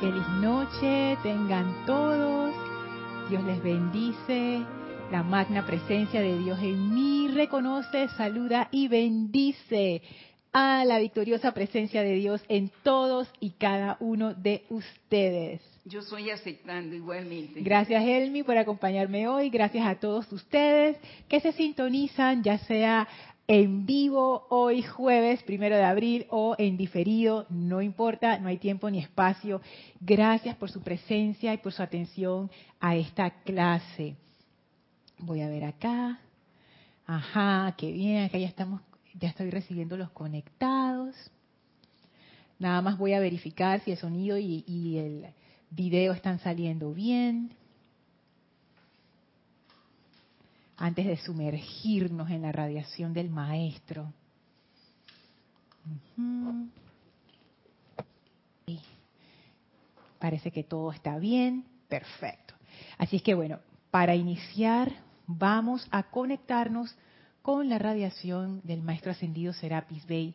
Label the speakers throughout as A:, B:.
A: Feliz noche, tengan todos. Dios les bendice. La magna presencia de Dios en mí reconoce, saluda y bendice a la victoriosa presencia de Dios en todos y cada uno de ustedes.
B: Yo soy aceptando igualmente.
A: Gracias, Elmi, por acompañarme hoy. Gracias a todos ustedes que se sintonizan, ya sea en vivo hoy jueves, primero de abril, o en diferido, no importa, no hay tiempo ni espacio. Gracias por su presencia y por su atención a esta clase. Voy a ver acá. Ajá, qué bien, acá ya estamos, ya estoy recibiendo los conectados. Nada más voy a verificar si el sonido y, y el video están saliendo bien. Antes de sumergirnos en la radiación del maestro. Parece que todo está bien, perfecto. Así es que bueno, para iniciar vamos a conectarnos con la radiación del maestro ascendido Serapis Bey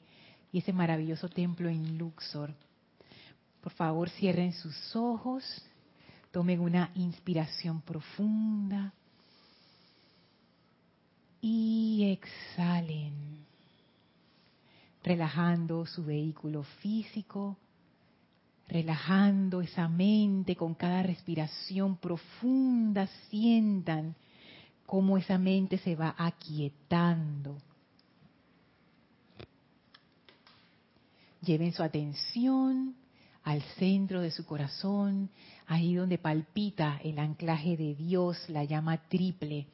A: y ese maravilloso templo en Luxor. Por favor, cierren sus ojos, tomen una inspiración profunda y exhalen, relajando su vehículo físico, relajando esa mente con cada respiración profunda, sientan cómo esa mente se va aquietando. Lleven su atención al centro de su corazón, ahí donde palpita el anclaje de Dios, la llama triple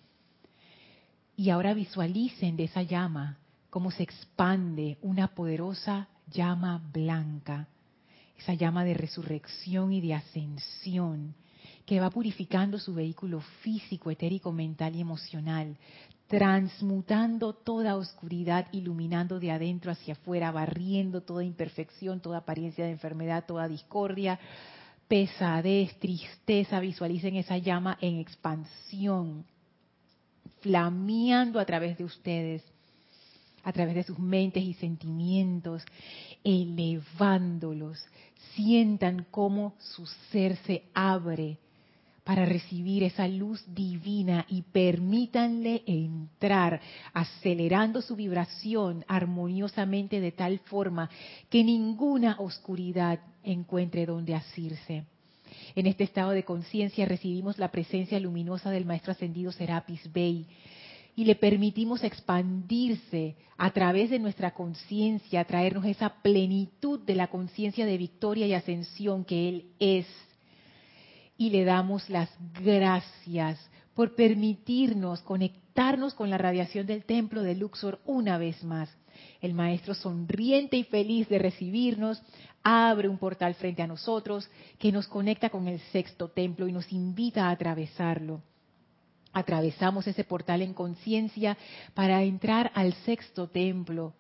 A: y ahora visualicen de esa llama cómo se expande una poderosa llama blanca, esa llama de resurrección y de ascensión, que va purificando su vehículo físico, etérico, mental y emocional, transmutando toda oscuridad, iluminando de adentro hacia afuera, barriendo toda imperfección, toda apariencia de enfermedad, toda discordia, pesadez, tristeza. Visualicen esa llama en expansión, flameando a través de ustedes, a través de sus mentes y sentimientos, elevándolos. Sientan cómo su ser se abre para recibir esa luz divina y permítanle entrar, acelerando su vibración armoniosamente de tal forma que ninguna oscuridad encuentre donde asirse. En este estado de conciencia recibimos la presencia luminosa del Maestro Ascendido Serapis Bey y le permitimos expandirse a través de nuestra conciencia, traernos esa plenitud de la conciencia de victoria y ascensión que Él es. Y le damos las gracias por permitirnos conectarnos con la radiación del templo de Luxor una vez más. El Maestro sonriente y feliz de recibirnos abre un portal frente a nosotros que nos conecta con el sexto templo y nos invita a atravesarlo. Atravesamos ese portal en conciencia para entrar al sexto templo,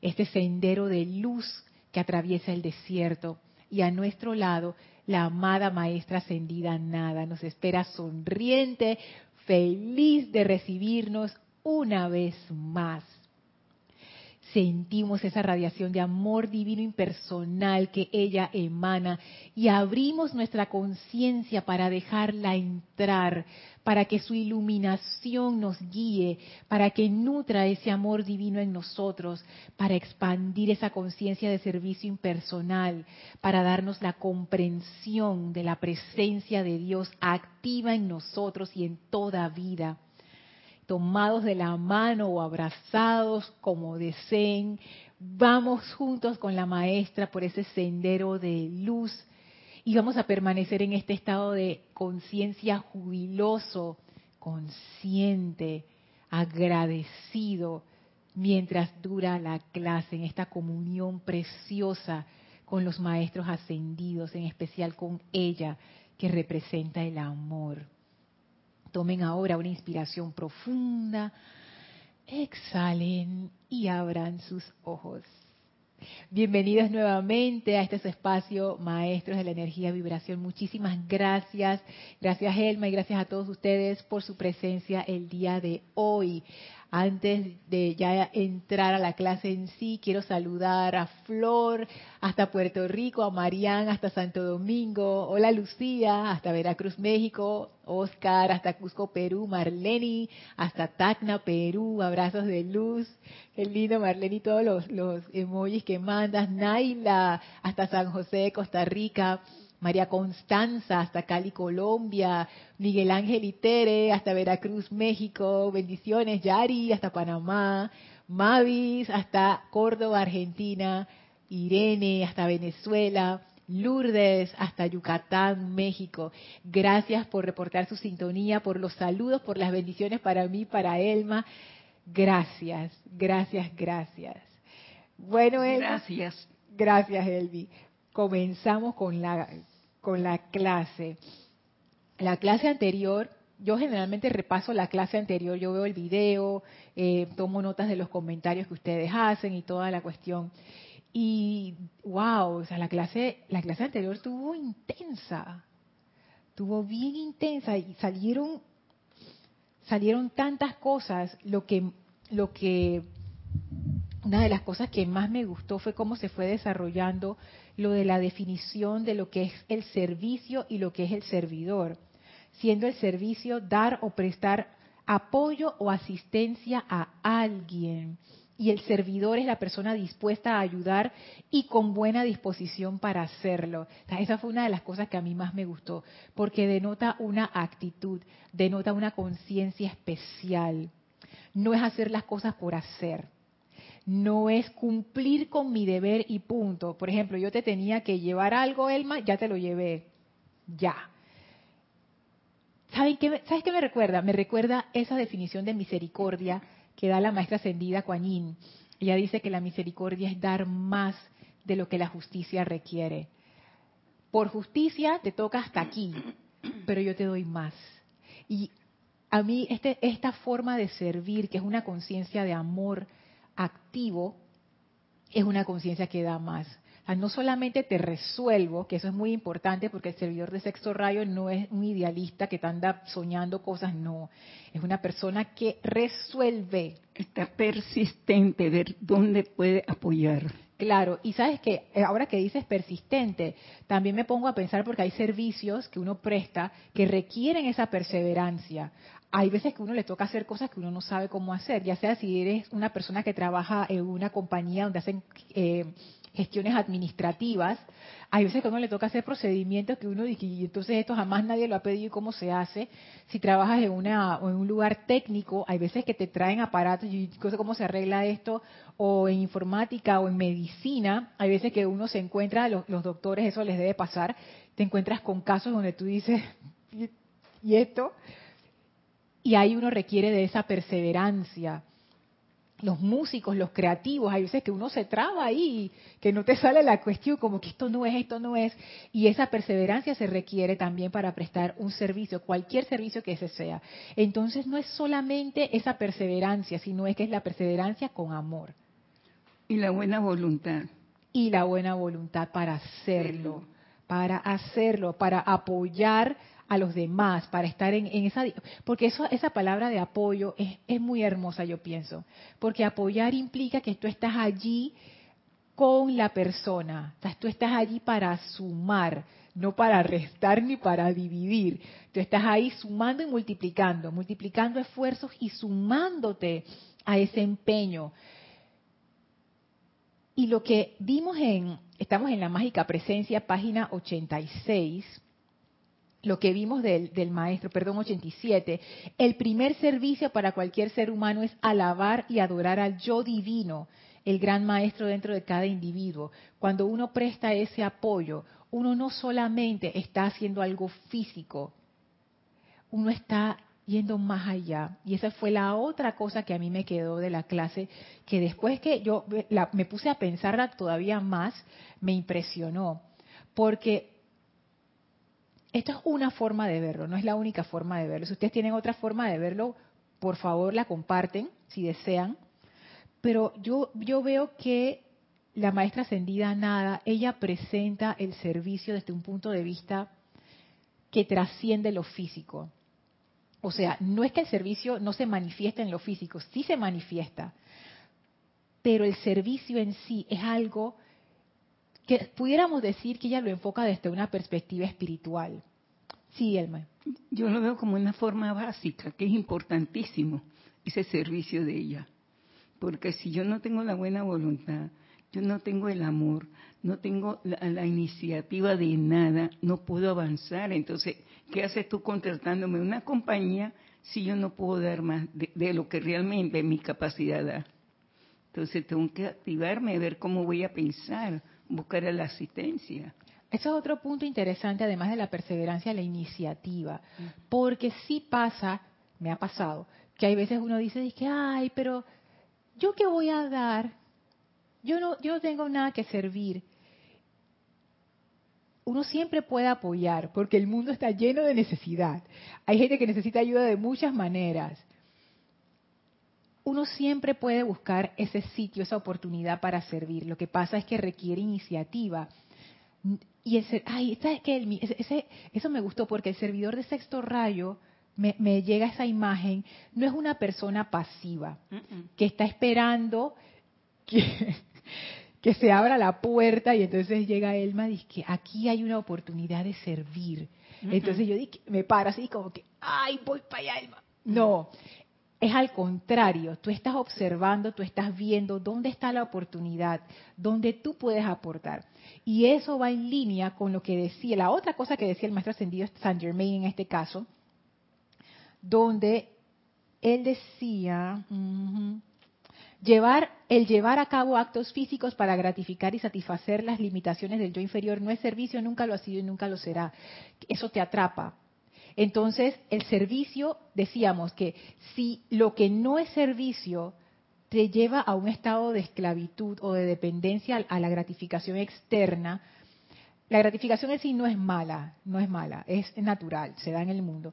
A: este sendero de luz que atraviesa el desierto. Y a nuestro lado, la amada maestra ascendida Nada nos espera sonriente, feliz de recibirnos una vez más sentimos esa radiación de amor divino impersonal que ella emana y abrimos nuestra conciencia para dejarla entrar, para que su iluminación nos guíe, para que nutra ese amor divino en nosotros, para expandir esa conciencia de servicio impersonal, para darnos la comprensión de la presencia de Dios activa en nosotros y en toda vida tomados de la mano o abrazados como deseen, vamos juntos con la maestra por ese sendero de luz y vamos a permanecer en este estado de conciencia jubiloso, consciente, agradecido, mientras dura la clase, en esta comunión preciosa con los maestros ascendidos, en especial con ella que representa el amor. Tomen ahora una inspiración profunda, exhalen y abran sus ojos. Bienvenidos nuevamente a este espacio, Maestros de la Energía Vibración. Muchísimas gracias. Gracias, Elma, y gracias a todos ustedes por su presencia el día de hoy. Antes de ya entrar a la clase en sí, quiero saludar a Flor hasta Puerto Rico, a Marián hasta Santo Domingo, hola Lucía hasta Veracruz, México, Oscar hasta Cusco, Perú, Marleni hasta Tacna, Perú, abrazos de luz, qué lindo Marleni, todos los, los emojis que mandas, Naila hasta San José, Costa Rica, María Constanza hasta Cali, Colombia, Miguel Ángel Itere hasta Veracruz, México, bendiciones, Yari hasta Panamá, Mavis hasta Córdoba, Argentina, Irene hasta Venezuela, Lourdes hasta Yucatán, México. Gracias por reportar su sintonía, por los saludos, por las bendiciones para mí, para Elma. Gracias, gracias, gracias. Bueno, Elma.
B: Gracias.
A: Gracias, Elvi comenzamos con la, con la clase. La clase anterior, yo generalmente repaso la clase anterior, yo veo el video, eh, tomo notas de los comentarios que ustedes hacen y toda la cuestión. Y wow, o sea, la clase, la clase anterior estuvo intensa, estuvo bien intensa y salieron, salieron tantas cosas. Lo que, lo que, una de las cosas que más me gustó fue cómo se fue desarrollando lo de la definición de lo que es el servicio y lo que es el servidor, siendo el servicio dar o prestar apoyo o asistencia a alguien. Y el servidor es la persona dispuesta a ayudar y con buena disposición para hacerlo. esa fue una de las cosas que a mí más me gustó, porque denota una actitud, denota una conciencia especial. No es hacer las cosas por hacer no es cumplir con mi deber y punto. Por ejemplo, yo te tenía que llevar algo, Elma, ya te lo llevé. Ya. ¿Sabes qué, ¿Sabes qué me recuerda? Me recuerda esa definición de misericordia que da la maestra ascendida Kuan. Ella dice que la misericordia es dar más de lo que la justicia requiere. Por justicia te toca hasta aquí, pero yo te doy más. Y a mí este, esta forma de servir, que es una conciencia de amor, activo es una conciencia que da más. no solamente te resuelvo, que eso es muy importante porque el servidor de sexto rayo no es un idealista que te anda soñando cosas, no. Es una persona que resuelve.
B: Está persistente, ver dónde puede apoyar.
A: Claro, y sabes que eh, ahora que dices persistente, también me pongo a pensar porque hay servicios que uno presta que requieren esa perseverancia hay veces que uno le toca hacer cosas que uno no sabe cómo hacer, ya sea si eres una persona que trabaja en una compañía donde hacen eh, gestiones administrativas, hay veces que uno le toca hacer procedimientos que uno dice, y entonces esto jamás nadie lo ha pedido y cómo se hace. Si trabajas en, una, en un lugar técnico, hay veces que te traen aparatos y cosas cómo se arregla esto, o en informática o en medicina, hay veces que uno se encuentra, los, los doctores, eso les debe pasar, te encuentras con casos donde tú dices, ¿y esto? Y ahí uno requiere de esa perseverancia. Los músicos, los creativos, hay veces que uno se traba ahí, que no te sale la cuestión como que esto no es, esto no es. Y esa perseverancia se requiere también para prestar un servicio, cualquier servicio que ese sea. Entonces no es solamente esa perseverancia, sino es que es la perseverancia con amor.
B: Y la buena voluntad.
A: Y la buena voluntad para hacerlo, para hacerlo, para apoyar a los demás, para estar en, esa... Porque eso, esa palabra de apoyo es, es muy hermosa, yo pienso. Porque apoyar implica que tú estás allí con la persona. O tú estás allí para sumar, no para restar ni para dividir. Tú estás ahí sumando y multiplicando, multiplicando esfuerzos y sumándote a ese empeño. Y lo que vimos en, estamos en la mágica presencia, página 86, lo que vimos del, maestro, perdón, 87, el primer servicio para cualquier ser humano es alabar y adorar al yo divino, el gran maestro dentro de cada individuo. Cuando uno presta ese apoyo, uno no solamente está haciendo algo físico, uno está yendo más allá. Y esa fue la otra cosa que a mí me quedó de la clase, que después que yo me puse a pensarla todavía más, me impresionó. Porque esto es una forma de verlo, no es la única forma de verlo. Si ustedes tienen otra forma de verlo, por favor la comparten si desean. Pero yo, yo veo que la maestra ascendida Nada, ella presenta el servicio desde un punto de vista que trasciende lo físico. O sea, no es que el servicio no se manifieste en lo físico, sí se manifiesta, pero el servicio en sí es algo que pudiéramos decir que ella lo enfoca desde una perspectiva espiritual. Sí, Elma.
B: Yo lo veo como una forma básica, que es importantísimo ese servicio de ella. Porque si yo no tengo la buena voluntad, yo no tengo el amor, no tengo la, iniciativa de nada, no puedo avanzar. Entonces, ¿qué haces tú contratándome una compañía si yo no puedo dar más de, lo que realmente mi capacidad da? Entonces, tengo que activarme, ver cómo voy a pensar, buscar la asistencia.
A: Eso es otro punto interesante, además de la perseverancia, la iniciativa. Porque sí pasa, me ha pasado, que hay veces uno dice, que, ay, pero ¿yo qué voy a dar? Yo no, yo no tengo nada que servir. Uno siempre puede apoyar, porque el mundo está lleno de necesidad. Hay gente que necesita ayuda de muchas maneras. Uno siempre puede buscar ese sitio, esa oportunidad para servir. Lo que pasa es que requiere iniciativa. Y ese, ay, ¿sabes qué? Ese, eso me gustó porque el servidor de sexto rayo me, me, llega esa imagen, no es una persona pasiva que está esperando que, que se abra la puerta y entonces llega Elma y dice que aquí hay una oportunidad de servir. Entonces yo dije, me paro así como que, ay, voy para allá, Elma. No, es al contrario, tú estás observando, tú estás viendo dónde está la oportunidad, dónde tú puedes aportar. Y eso va en línea con lo que decía, la otra cosa que decía el maestro ascendido Saint Germain en este caso, donde él decía, llevar, el llevar a cabo actos físicos para gratificar y satisfacer las limitaciones del yo inferior no es servicio, nunca lo ha sido y nunca lo será. Eso te atrapa. Entonces, el servicio, decíamos que si lo que no es servicio te lleva a un estado de esclavitud o de dependencia a la gratificación externa, la gratificación en sí no es mala, no es mala, es natural, se da en el mundo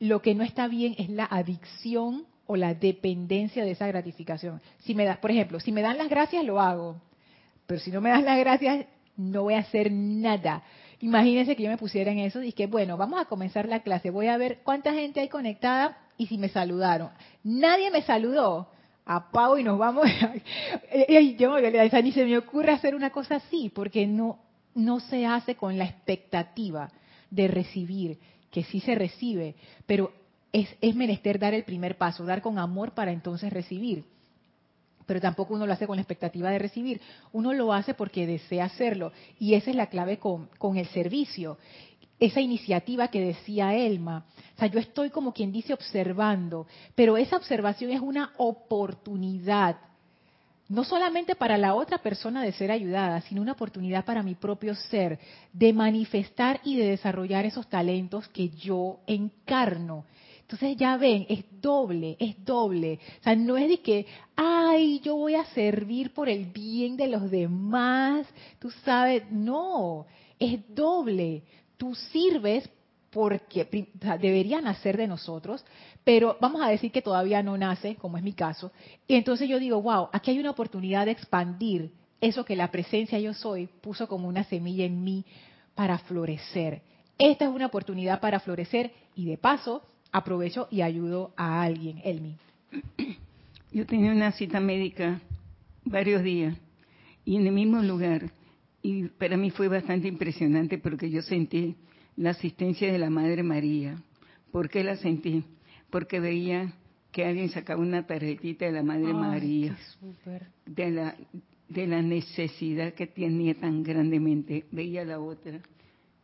A: lo que no está bien es la adicción o la dependencia de esa gratificación. Si me das, por ejemplo, si me dan las gracias, lo hago. Pero si no me das las gracias, no voy a hacer nada. Imagínense que yo me pusiera en eso y que, bueno, vamos a comenzar la clase. Voy a ver cuánta gente hay conectada y si me saludaron. Nadie me saludó. Apago y nos vamos. yo ni se me ocurre hacer una cosa así, porque no, no se hace con la expectativa de recibir que sí se recibe, pero es, es menester dar el primer paso, dar con amor para entonces recibir. Pero tampoco uno lo hace con la expectativa de recibir, uno lo hace porque desea hacerlo. Y esa es la clave con, con el servicio esa iniciativa que decía Elma. O sea, yo estoy como quien dice observando, pero esa observación es una oportunidad no solamente para la otra persona de ser ayudada, sino una oportunidad para mi propio ser de manifestar y de desarrollar esos talentos que yo encarno. Entonces ya ven, es doble, es doble. O sea, no es de que, ay, yo voy a servir por el bien de los demás, tú sabes, no, es doble. Tú sirves porque deberían nacer de nosotros, pero vamos a decir que todavía no nace, como es mi caso, y entonces yo digo, wow, aquí hay una oportunidad de expandir eso que la presencia yo soy puso como una semilla en mí para florecer. Esta es una oportunidad para florecer y de paso aprovecho y ayudo a alguien, Elmi.
B: Yo tenía una cita médica varios días y en el mismo lugar y para mí fue bastante impresionante porque yo sentí la asistencia de la Madre María. ¿Por qué la sentí? Porque veía que alguien sacaba una tarjetita de la Madre María, de la de la necesidad que tenía tan grandemente. Veía la otra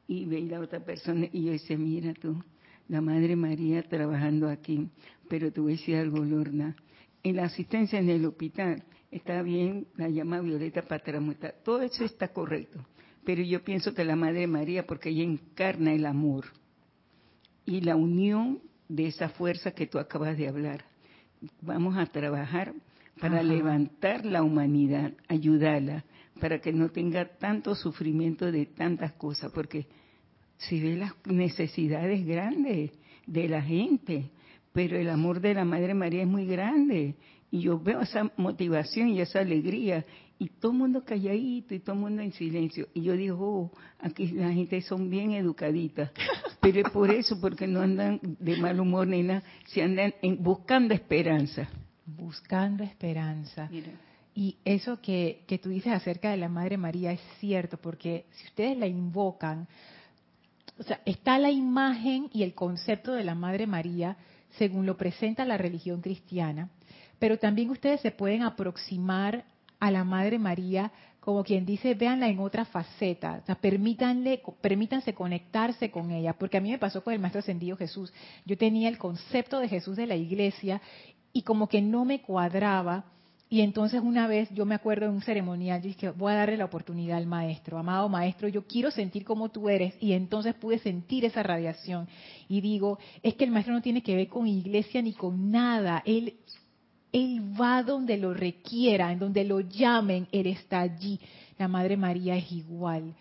B: y veía la otra persona y yo decía, mira tú, la Madre María trabajando aquí. Pero tú decías algo, Lorna. En la asistencia en el hospital está bien la llama Violeta Patramuta. Todo eso está correcto pero yo pienso que la Madre María, porque ella encarna el amor y la unión de esa fuerza que tú acabas de hablar. Vamos a trabajar para levantar la humanidad, ayudarla, para que no tenga tanto sufrimiento de tantas cosas, porque si ve las necesidades grandes de la gente, pero el amor de la Madre María es muy grande y yo veo esa motivación y esa alegría y todo el mundo calladito y todo el mundo en silencio. Y yo digo, oh, aquí la gente son bien educaditas. Pero es por eso, porque no andan de mal humor ni nada, se andan buscando esperanza.
A: Buscando esperanza. Y eso que, que tú dices acerca de la Madre María es cierto, porque si ustedes la invocan, o sea, está la imagen y el concepto de la Madre María según lo presenta la religión cristiana, pero también ustedes se pueden aproximar a la Madre María como quien dice, véanla en otra faceta, o sea, permítanle, permítanse conectarse con ella, porque a mí me pasó con el Maestro Ascendido Jesús, yo tenía el concepto de Jesús de la iglesia y como que no me cuadraba, y entonces una vez yo me acuerdo en un ceremonial, yo dije, voy a darle la oportunidad al maestro, amado maestro, yo quiero sentir como tú eres, y entonces pude sentir esa radiación, y digo, es que el maestro no tiene que ver con iglesia ni con nada, él él va donde lo requiera, en donde lo llamen, Él está allí. La Madre María es igual.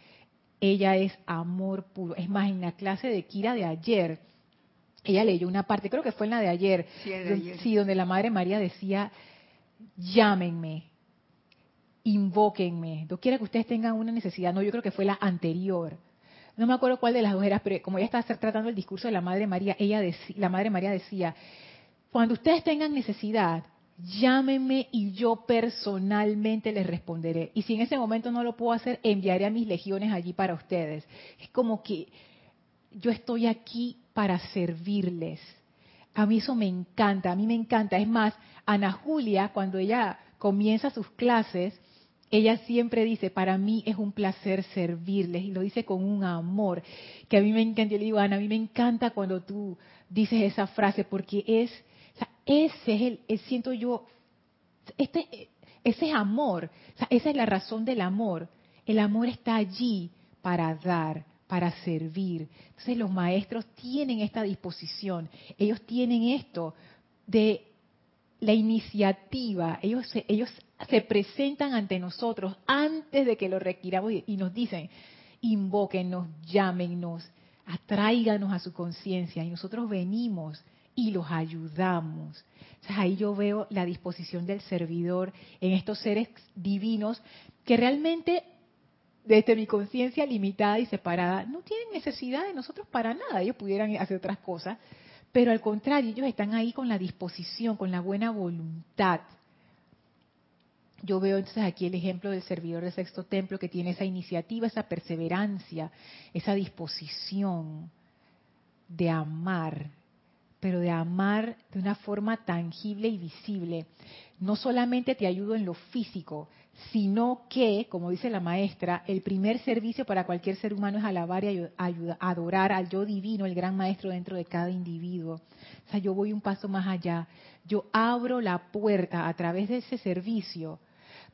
A: Ella es amor puro. Es más, en la clase de Kira de ayer, ella leyó una parte, creo que fue en la de ayer, sí, donde la Madre María decía, llámenme, invóquenme, no quiera que ustedes tengan una necesidad. No, yo creo que fue la anterior. No me acuerdo cuál de las dos era, pero como ella estaba tratando el discurso de la Madre María, ella la Madre María decía, cuando ustedes tengan necesidad, llámenme y yo personalmente les responderé. Y si en ese momento no lo puedo hacer, enviaré a mis legiones allí para ustedes. Es como que yo estoy aquí para servirles. A mí eso me encanta, a mí me encanta. Es más, Ana Julia, cuando ella comienza sus clases, ella siempre dice, para mí es un placer servirles, y lo dice con un amor, que a mí me encanta. Yo le digo, Ana, a mí me encanta cuando tú dices esa frase, porque es ese es el, siento yo, este, ese es amor, esa es la razón del amor. El amor está allí para dar, para servir. Entonces los maestros tienen esta disposición, ellos tienen esto de la iniciativa, ellos se, ellos se presentan ante nosotros antes de que lo requiramos y, nos dicen, invóquenos, llámenos, atráiganos a su conciencia y nosotros venimos y los ayudamos. ahí yo veo la disposición del servidor en estos seres divinos que realmente desde mi conciencia limitada y separada no tienen necesidad de nosotros para nada. Ellos pudieran hacer otras cosas, pero al contrario, ellos están ahí con la disposición, con la buena voluntad. Yo veo entonces aquí el ejemplo del servidor del sexto templo que tiene esa iniciativa, esa perseverancia, esa disposición de amar, pero de amar de una forma tangible y visible. No solamente te ayudo en lo físico, sino que, como dice la maestra, el primer servicio para cualquier ser humano es alabar y adorar al yo divino, el gran maestro dentro de cada individuo. O sea, yo voy un paso más allá. Yo abro la puerta a través de ese servicio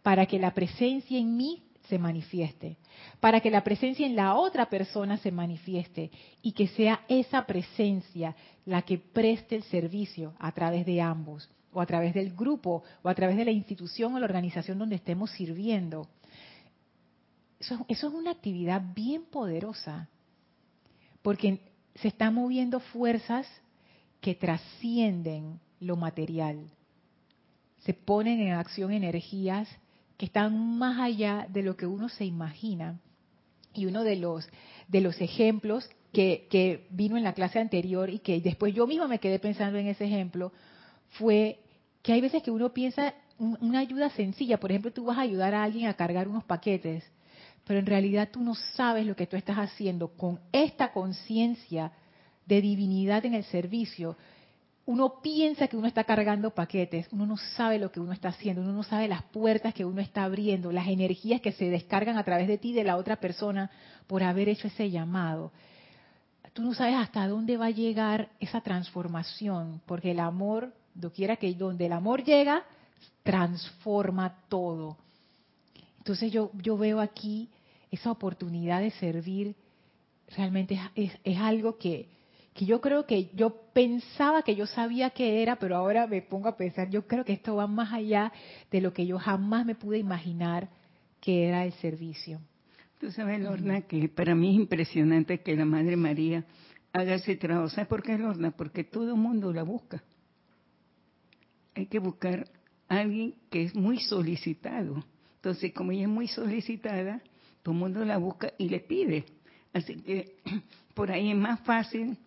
A: para que la presencia en mí se manifieste, para que la presencia en la otra persona se manifieste y que sea esa presencia la que preste el servicio a través de ambos, o a través del grupo, o a través de la institución o la organización donde estemos sirviendo. Eso, es una actividad bien poderosa, porque se están moviendo fuerzas que trascienden lo material. Se ponen en acción energías que están más allá de lo que uno se imagina. Y uno de los, de los ejemplos que, que vino en la clase anterior y que después yo misma me quedé pensando en ese ejemplo fue que hay veces que uno piensa una ayuda sencilla, por ejemplo, tú vas a ayudar a alguien a cargar unos paquetes, pero en realidad tú no sabes lo que tú estás haciendo con esta conciencia de divinidad en el servicio uno piensa que uno está cargando paquetes, uno no sabe lo que uno está haciendo, uno no sabe las puertas que uno está abriendo, las energías que se descargan a través de ti, de la otra persona, por haber hecho ese llamado. Tú no sabes hasta dónde va a llegar esa transformación, porque el amor, quiera que donde el amor llega, transforma todo. Entonces yo, yo veo aquí esa oportunidad de servir, realmente es algo que, que yo creo que yo pensaba que yo sabía que era, pero ahora me pongo a pensar, yo creo que esto va más allá de lo que yo jamás me pude imaginar que era el servicio.
B: Tú sabes, Lorna, que para mí es impresionante que la Madre María haga ese trabajo. ¿Sabes por qué, Lorna? Porque todo el mundo la busca. Hay que buscar a alguien que es muy solicitado. Entonces, como ella es muy solicitada, todo el mundo la busca y le pide. Así que por ahí es más fácil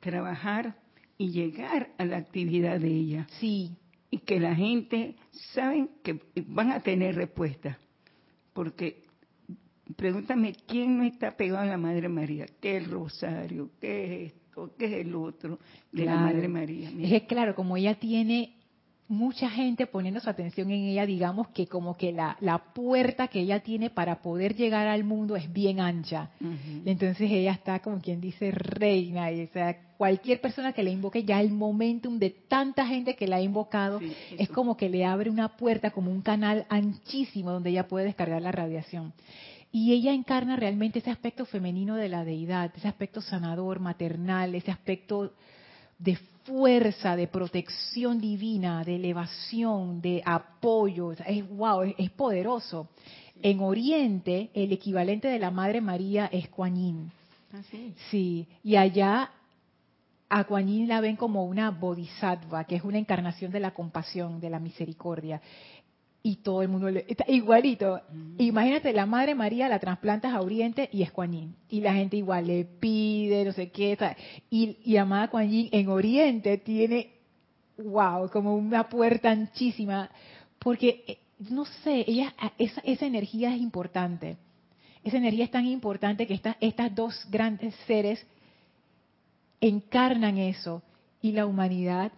B: trabajar y llegar a la actividad de ella.
A: Sí.
B: Y que la gente saben que van a tener respuesta. Porque pregúntame quién no está pegado a la Madre María, qué es el rosario, qué es esto, qué es el otro de la Madre María.
A: Es claro, como ella tiene mucha gente poniendo su atención en ella, digamos que como que la, la puerta que ella tiene para poder llegar al mundo es bien ancha. Entonces ella está como quien dice reina, y o sea, cualquier persona que la invoque, ya el momentum de tanta gente que la ha invocado, es como que le abre una puerta, como un canal anchísimo donde ella puede descargar la radiación. Y ella encarna realmente ese aspecto femenino de la deidad, ese aspecto sanador, maternal, ese aspecto de fuerza, de protección divina, de elevación, de apoyo. Es wow, es, poderoso. En Oriente, el equivalente de la Madre María es Kuan Yin.
B: ¿Ah,
A: sí, y allá a Kuan Yin la ven como una bodhisattva, que es una encarnación de la compasión, de la misericordia y todo el mundo le, está igualito. Imagínate, la Madre María la trasplantas a Oriente y es Kuan Y la gente igual le pide, no sé qué. Y, y amada Kuan en Oriente tiene, wow, como una puerta anchísima. Porque, eh, no sé, ella, esa, esa energía es importante. Esa energía es tan importante que estas estas dos grandes seres encarnan eso. Y la humanidad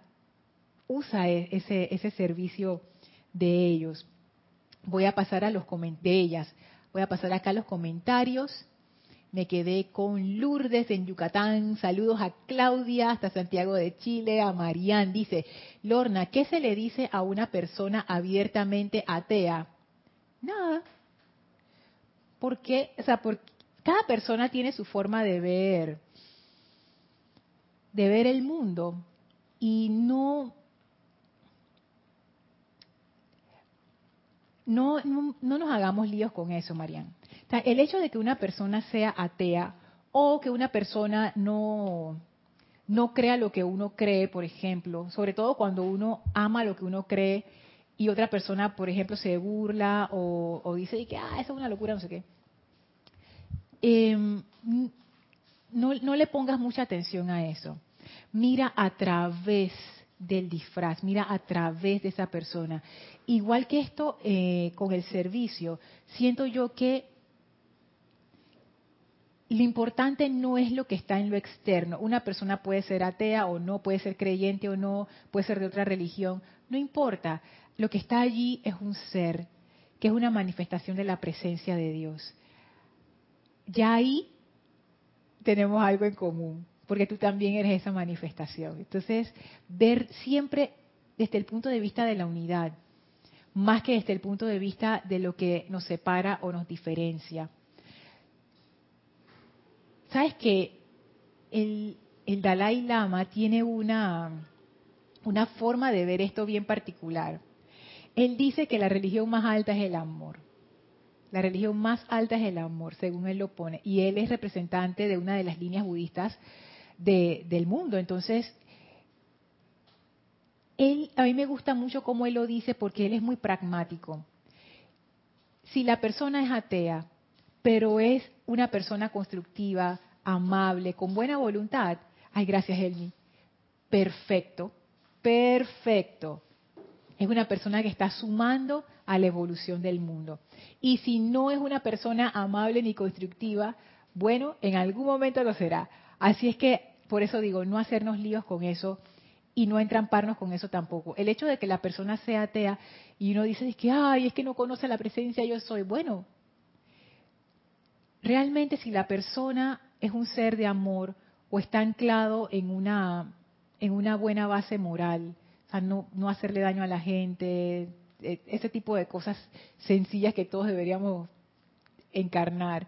A: usa e, ese, ese servicio de ellos. Voy a pasar a los de ellas. Voy a pasar acá a los comentarios. Me quedé con Lourdes en Yucatán. Saludos a Claudia hasta Santiago de Chile. A Marian dice, Lorna, ¿qué se le dice a una persona abiertamente atea? Nada. Porque, o sea, porque cada persona tiene su forma de ver, de ver el mundo. Y no, no, no, nos hagamos líos con eso, Marian. el hecho de que una persona sea atea o que una persona no, no crea lo que uno cree, por ejemplo, sobre todo cuando uno ama lo que uno cree y otra persona, por ejemplo, se burla o, dice que ah, eso es una locura, no sé qué. Em, no, no le pongas mucha atención a eso. Mira a través del disfraz, mira a través de esa persona. Igual que esto eh, con el servicio, siento yo que lo importante no es lo que está en lo externo. Una persona puede ser atea o no, puede ser creyente o no, puede ser de otra religión, no importa. Lo que está allí es un ser, que es una manifestación de la presencia de Dios. Ya ahí tenemos algo en común porque tú también eres esa manifestación. Entonces, ver siempre desde el punto de vista de la unidad, más que desde el punto de vista de lo que nos separa o nos diferencia. Sabes que el, Dalai Lama tiene una, una forma de ver esto bien particular. Él dice que la religión más alta es el amor. La religión más alta es el amor, según él lo pone. Y él es representante de una de las líneas budistas del mundo. Entonces, él, a mí me gusta mucho cómo él lo dice porque él es muy pragmático. Si la persona es atea, pero es una persona constructiva, amable, con buena voluntad, ay, gracias, Elmi, perfecto, perfecto. Es una persona que está sumando a la evolución del mundo. Y si no es una persona amable ni constructiva, bueno, en algún momento lo será. Así es que, por eso digo, no hacernos líos con eso y no entramparnos con eso tampoco. El hecho de que la persona sea atea y uno dice que, ay, es que no conoce la presencia yo soy. Bueno, realmente si la persona es un ser de amor o está anclado en una, en una buena base moral, o sea, no, no hacerle daño a la gente, e, ese tipo de cosas sencillas que todos deberíamos encarnar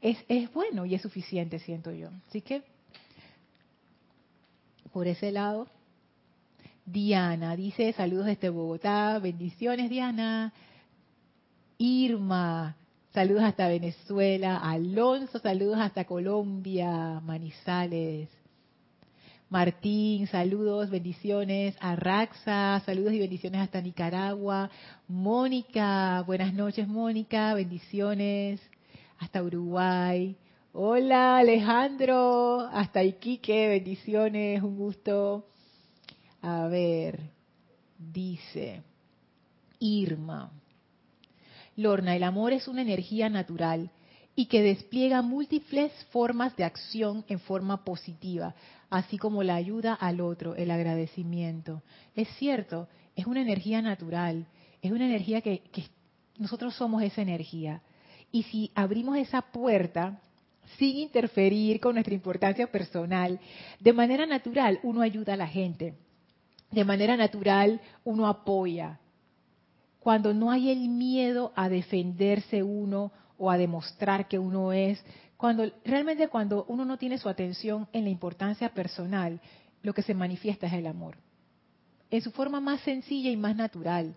A: es, es bueno y es suficiente, siento yo. Así que, por ese lado, Diana dice saludos desde Bogotá, bendiciones Diana. Irma, saludos hasta Venezuela. Alonso, saludos hasta Colombia, Manizales. Martín, saludos, bendiciones. A Raxa, saludos y bendiciones hasta Nicaragua. Mónica, buenas noches Mónica, bendiciones hasta Uruguay. Hola Alejandro, hasta Iquique, bendiciones, un gusto. A ver, dice Irma. Lorna, el amor es una energía natural y que despliega múltiples formas de acción en forma positiva, así como la ayuda al otro, el agradecimiento. Es cierto, es una energía natural, es una energía que, nosotros somos esa energía. Y si abrimos esa puerta sin interferir con nuestra importancia personal, de manera natural uno ayuda a la gente, de manera natural uno apoya. Cuando no hay el miedo a defenderse uno o a demostrar que uno es, cuando realmente cuando uno no tiene su atención en la importancia personal, lo que se manifiesta es el amor. En su forma más sencilla y más natural.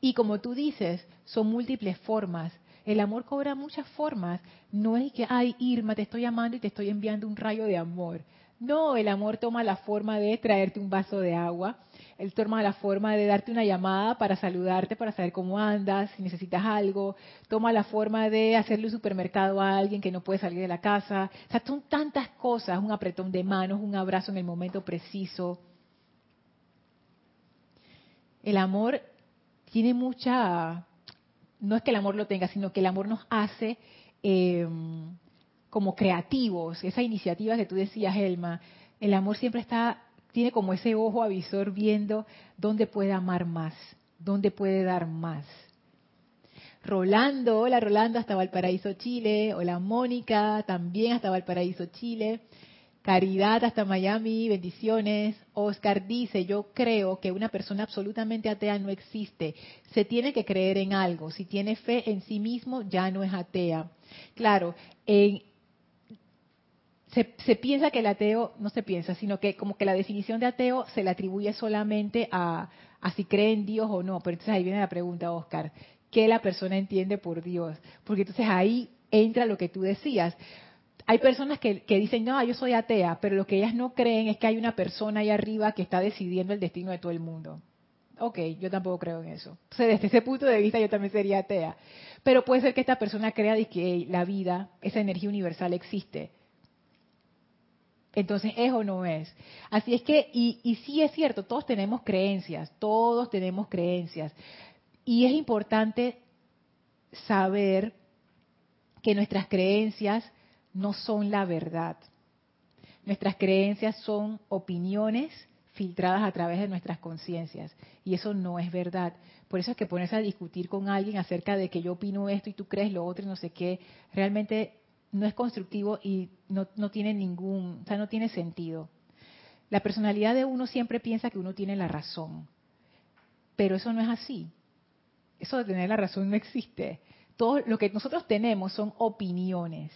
A: Y como tú dices, son múltiples formas. El amor cobra muchas formas. No es que, ay, Irma, te estoy amando y te estoy enviando un rayo de amor. No, el amor toma la forma de traerte un vaso de agua, él toma la forma de darte una llamada para saludarte, para saber cómo andas, si necesitas algo, toma la forma de hacerle un supermercado a alguien que no puede salir de la casa. O sea, son tantas cosas, un apretón de manos, un abrazo en el momento preciso. El amor tiene mucha, no es que el amor lo tenga, sino que el amor nos hace eh, como creativos, esa iniciativa que tú decías, Elma, el amor siempre está, tiene como ese ojo avisor viendo dónde puede amar más, dónde puede dar más. Rolando, hola Rolando hasta Valparaíso, Chile, hola Mónica, también hasta Valparaíso, Chile. Caridad hasta Miami, bendiciones. Oscar dice, yo creo que una persona absolutamente atea no existe. Se tiene que creer en algo. Si tiene fe en sí mismo, ya no es atea. Claro, en, se, piensa que el ateo, no se piensa, sino que como que la definición de ateo se le atribuye solamente a, si cree en Dios o no. Pero entonces ahí viene la pregunta, Oscar, ¿qué la persona entiende por Dios? Porque entonces ahí entra lo que tú decías. Hay personas que, dicen, no, yo soy atea, pero lo que ellas no creen es que hay una persona ahí arriba que está decidiendo el destino de todo el mundo. Ok, yo tampoco creo en eso. Entonces, desde ese punto de vista, yo también sería atea. Pero puede ser que esta persona crea de que la vida, esa energía universal existe entonces, ¿es o no es? Así es que, y, y sí es cierto, todos tenemos creencias, todos tenemos creencias. Y es importante saber que nuestras creencias no son la verdad. Nuestras creencias son opiniones filtradas a través de nuestras conciencias. Y eso no es verdad. Por eso es que ponerse a discutir con alguien acerca de que yo opino esto y tú crees lo otro y no sé qué, realmente no es constructivo y no, no tiene ningún, o sea, no tiene sentido. La personalidad de uno siempre piensa que uno tiene la razón, pero eso no es así. Eso de tener la razón no existe. Todo lo que nosotros tenemos son opiniones.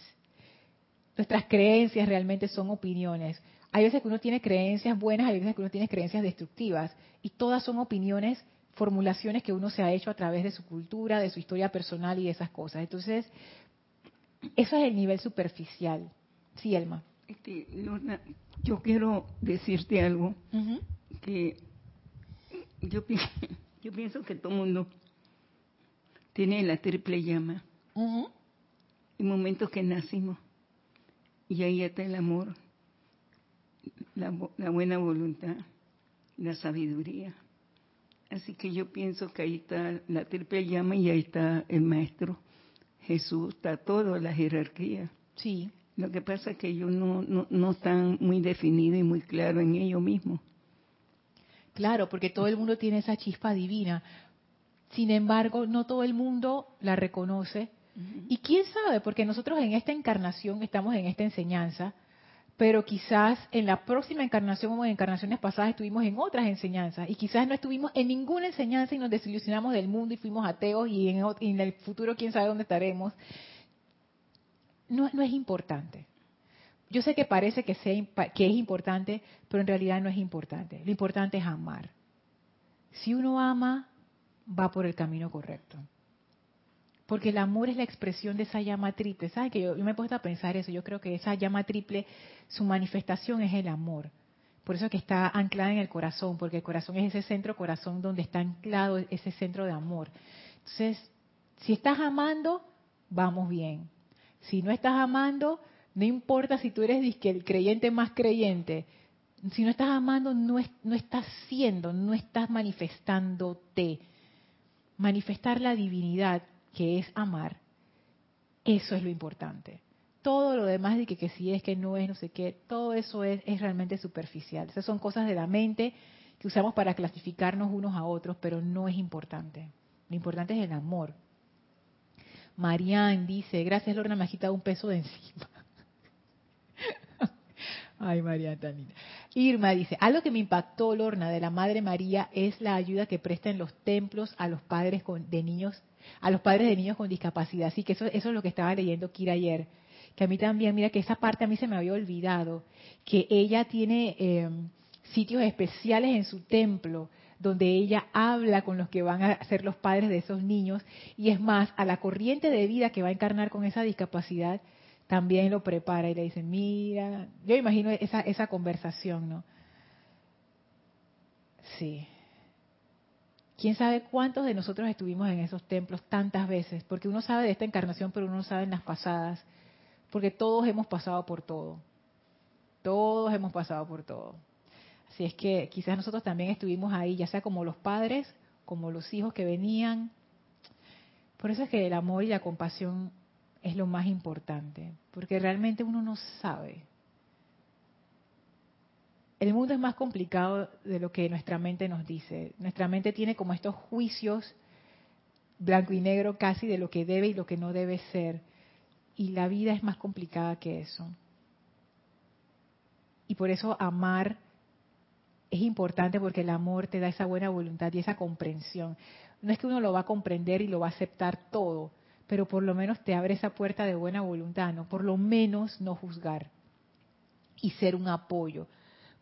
A: Nuestras creencias realmente son opiniones. Hay veces que uno tiene creencias buenas, hay veces que uno tiene creencias destructivas, y todas son opiniones, formulaciones que uno se ha hecho a través de su cultura, de su historia personal y de esas cosas. Entonces, eso es el nivel superficial. Sí, Elma.
B: Este, yo quiero decirte algo que yo, yo pienso que todo mundo tiene la triple llama. En momentos que nacimos. Y ahí está el amor, la, la buena voluntad, la sabiduría. Así que yo pienso que ahí está la triple llama y ahí está el maestro Jesús, está todo la jerarquía.
A: Sí.
B: Lo que pasa es que ellos no, no, no están muy definidos y muy claros en ellos mismos.
A: Claro, porque todo el mundo tiene esa chispa divina. Sin embargo, no todo el mundo la reconoce. Y quién sabe, porque nosotros en esta encarnación estamos en esta enseñanza, pero quizás en la próxima encarnación o en encarnaciones pasadas estuvimos en otras enseñanzas y quizás no estuvimos en ninguna enseñanza y nos desilusionamos del mundo y fuimos ateos y en, el futuro quién sabe dónde estaremos. No, no es importante. Yo sé que parece que, sea, que es importante, pero en realidad no es importante. Lo importante es amar. Si uno ama, va por el camino correcto. Porque el amor es la expresión de esa llama triple. ¿Saben que yo, me he puesto a pensar eso? Yo creo que esa llama triple, su manifestación es el amor. Por eso es que está anclada en el corazón, porque el corazón es ese centro corazón donde está anclado ese centro de amor. Entonces, si estás amando, vamos bien. Si no estás amando, No importa si tú eres el creyente más creyente, si no estás amando, no, no estás siendo, no estás manifestándote. Manifestar la divinidad, que es amar, eso es lo importante. Todo lo demás de que, que si es, que no es, no sé qué, todo eso es, es realmente superficial. Esas son cosas de la mente que usamos para clasificarnos unos a otros, pero no es importante. Lo importante es el amor. Marianne dice, gracias Lorna, me ha quitado un peso de encima. Ay, María Tanita. Irma dice, algo que me impactó, Lorna, de la Madre María es la ayuda que presta en los templos a los padres de niños, a los padres de niños con discapacidad. Así que eso, eso es lo que estaba leyendo Kira ayer. Que a mí también, mira que esa parte a mí se me había olvidado, que ella tiene eh, sitios especiales en su templo donde ella habla con los que van a ser los padres de esos niños y es más, a la corriente de vida que va a encarnar con esa discapacidad, también lo prepara y le dice, mira, yo imagino esa, esa conversación, ¿no? Sí. ¿Quién sabe cuántos de nosotros estuvimos en esos templos tantas veces? Porque uno sabe de esta encarnación, pero uno no sabe en las pasadas. Porque todos hemos pasado por todo. Todos hemos pasado por todo. Así es que quizás nosotros también estuvimos ahí, ya sea como los padres, como los hijos que venían. Por eso es que el amor y la compasión es lo más importante, porque realmente uno no sabe. El mundo es más complicado de lo que nuestra mente nos dice. Nuestra mente tiene como estos juicios blanco y negro casi de lo que debe y lo que no debe ser. Y la vida es más complicada que eso. Y por eso amar es importante porque el amor te da esa buena voluntad y esa comprensión. No es que uno lo va a comprender y lo va a aceptar todo, pero por lo menos te abre esa puerta de buena voluntad, ¿no? Por lo menos no juzgar y ser un apoyo.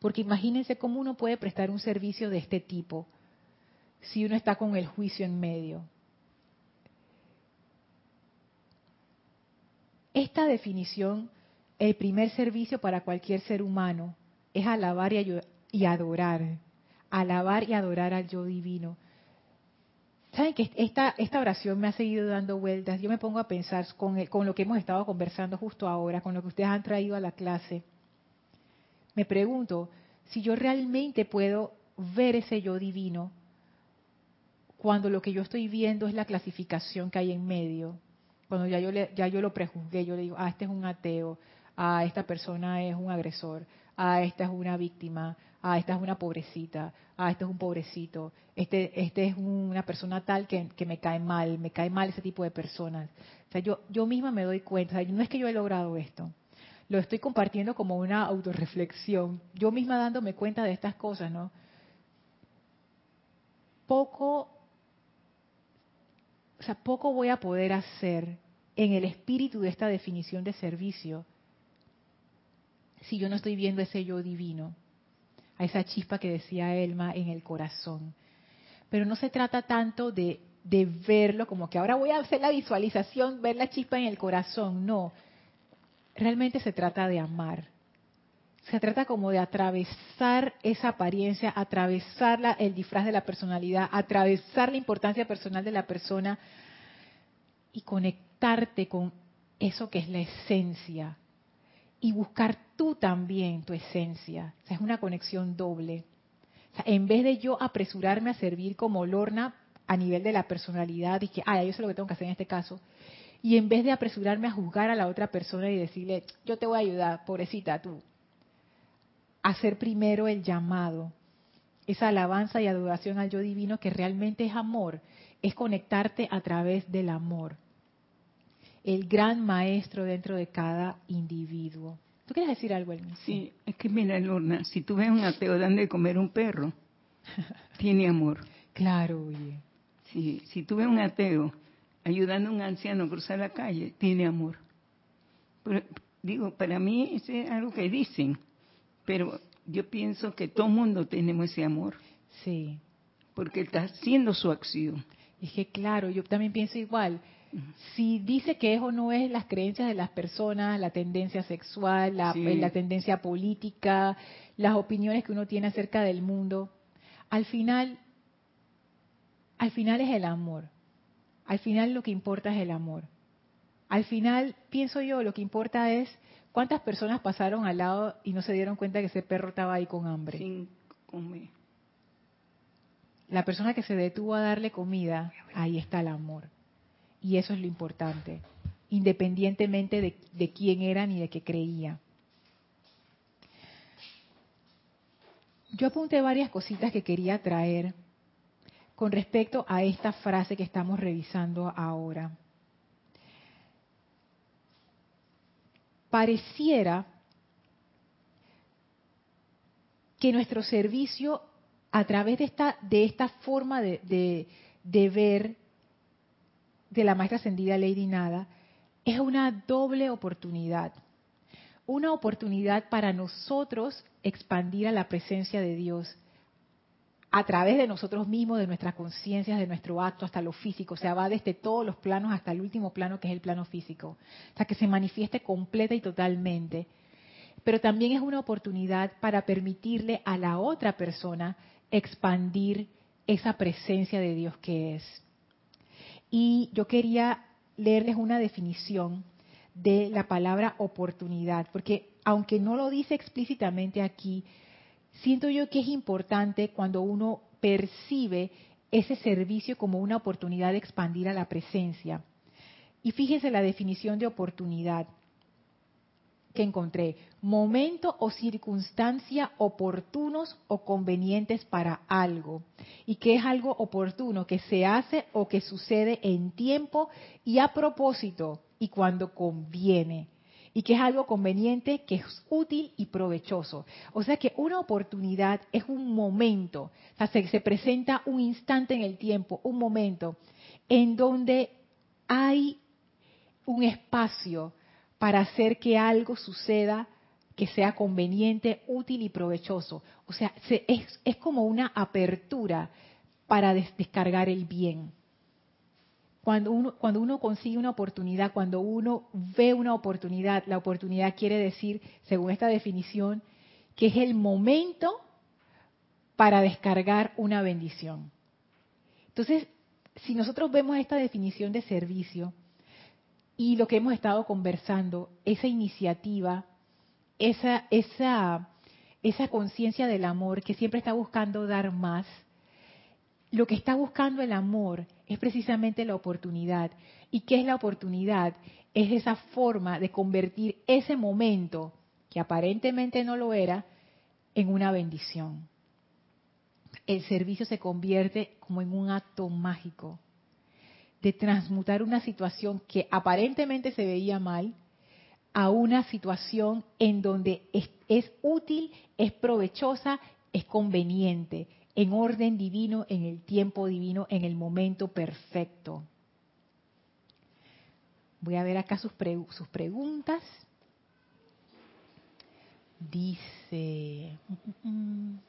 A: Porque imagínense cómo uno puede prestar un servicio de este tipo si uno está con el juicio en medio. Esta definición, el primer servicio para cualquier ser humano, es alabar y adorar, alabar y adorar al yo divino. Saben que esta, esta oración me ha seguido dando vueltas. Yo me pongo a pensar con, con lo que hemos estado conversando justo ahora, con lo que ustedes han traído a la clase. Me pregunto si yo realmente puedo ver ese yo divino cuando lo que yo estoy viendo es la clasificación que hay en medio. Cuando ya yo, le, ya yo lo prejuzgué, yo le digo, ah, este es un ateo, ah, esta persona es un agresor, ah, esta es una víctima, ah, esta es una pobrecita, ah, este es un pobrecito, este, este es una persona tal que, me cae mal, me cae mal ese tipo de personas. O sea, yo, yo misma me doy cuenta, no es que yo he logrado esto, lo estoy compartiendo como una autorreflexión, yo misma dándome cuenta de estas cosas, ¿no? Poco, o sea, poco voy a poder hacer en el espíritu de esta definición de servicio si yo no estoy viendo ese yo divino a esa chispa que decía Elma en el corazón. Pero no se trata tanto de, de verlo como que ahora voy a hacer la visualización, ver la chispa en el corazón, no. Realmente se trata de amar. Se trata como de atravesar esa apariencia, atravesar el disfraz de la personalidad, atravesar la importancia personal de la persona y conectarte con eso que es la esencia, y buscar tú también tu esencia. O sea, es una conexión doble. O sea, en vez de yo apresurarme a servir como Lorna a nivel de la personalidad y que, ah, yo sé lo que tengo que hacer en este caso, y en vez de apresurarme a juzgar a la otra persona y decirle, yo te voy a ayudar, pobrecita tú, hacer primero el llamado, esa alabanza y adoración al yo divino que realmente es amor, es conectarte a través del amor el gran maestro dentro de cada individuo. ¿Tú quieres decir algo, Elmi?
B: Sí, es que mira, Lorna, si tú ves un ateo dando de comer un perro, tiene amor.
A: Claro, oye.
B: Sí, si tú ves un ateo ayudando a un anciano a cruzar la calle, tiene amor. digo, para mí eso es algo que dicen, pero yo pienso que todo mundo tenemos ese amor.
A: Sí.
B: Porque está haciendo su acción.
A: Es que claro, yo también pienso igual si dice que es o no es las creencias de las personas, la tendencia sexual, la, la, tendencia política, las opiniones que uno tiene acerca del mundo, al final, al final es el amor. Al final lo que importa es el amor. Al final, pienso yo, lo que importa es ¿Cuántas personas pasaron al lado y no se dieron cuenta que ese perro estaba ahí con hambre?
B: Sin comer.
A: La persona que se detuvo a darle comida, ahí está el amor. Y eso es lo importante, independientemente de, de quién era ni de qué creía. Yo apunté varias cositas que quería traer con respecto a esta frase que estamos revisando ahora. Pareciera que nuestro servicio a través de esta, de esta forma de, de ver de la maestra ascendida Lady Nada es una doble oportunidad. Una oportunidad para nosotros expandir a la presencia de Dios a través de nosotros mismos, de nuestras conciencias, de nuestro acto, hasta lo físico. O sea, va desde todos los planos hasta el último plano, que es el plano físico. O sea, que se manifieste completa y totalmente. Pero también es una oportunidad para permitirle a la otra persona expandir esa presencia de Dios que es. Y yo quería leerles una definición de la palabra oportunidad, porque aunque no lo dice explícitamente aquí, siento yo que es importante cuando uno percibe ese servicio como una oportunidad de expandir a la presencia. Y fíjense la definición de oportunidad que encontré. Momento o circunstancia oportunos o convenientes para algo. ¿Y qué es algo oportuno? Que se hace o que sucede en tiempo y a propósito y cuando conviene y que es algo conveniente, que es útil y provechoso. O sea que una oportunidad es un momento, o sea, se, se presenta un instante en el tiempo, un momento en donde hay un espacio para hacer que algo suceda que sea conveniente, útil y provechoso. O sea, es, es como una apertura para descargar el bien. Cuando uno, cuando uno consigue una oportunidad, cuando uno ve una oportunidad, la oportunidad quiere decir, según esta definición, que es el momento para descargar una bendición. Entonces, si nosotros vemos esta definición de servicio y lo que hemos estado conversando, esa iniciativa, esa, esa, esa conciencia del amor que siempre está buscando dar más, lo que está buscando el amor es precisamente la oportunidad. ¿Y qué es la oportunidad? Es esa forma de convertir ese momento, que aparentemente no lo era, en una bendición. El servicio se convierte como en un acto mágico de transmutar una situación que aparentemente se veía mal a una situación en donde es, es útil, es provechosa, es conveniente, en orden divino, en el tiempo divino, en el momento perfecto. Voy a ver acá sus, sus preguntas. Dice...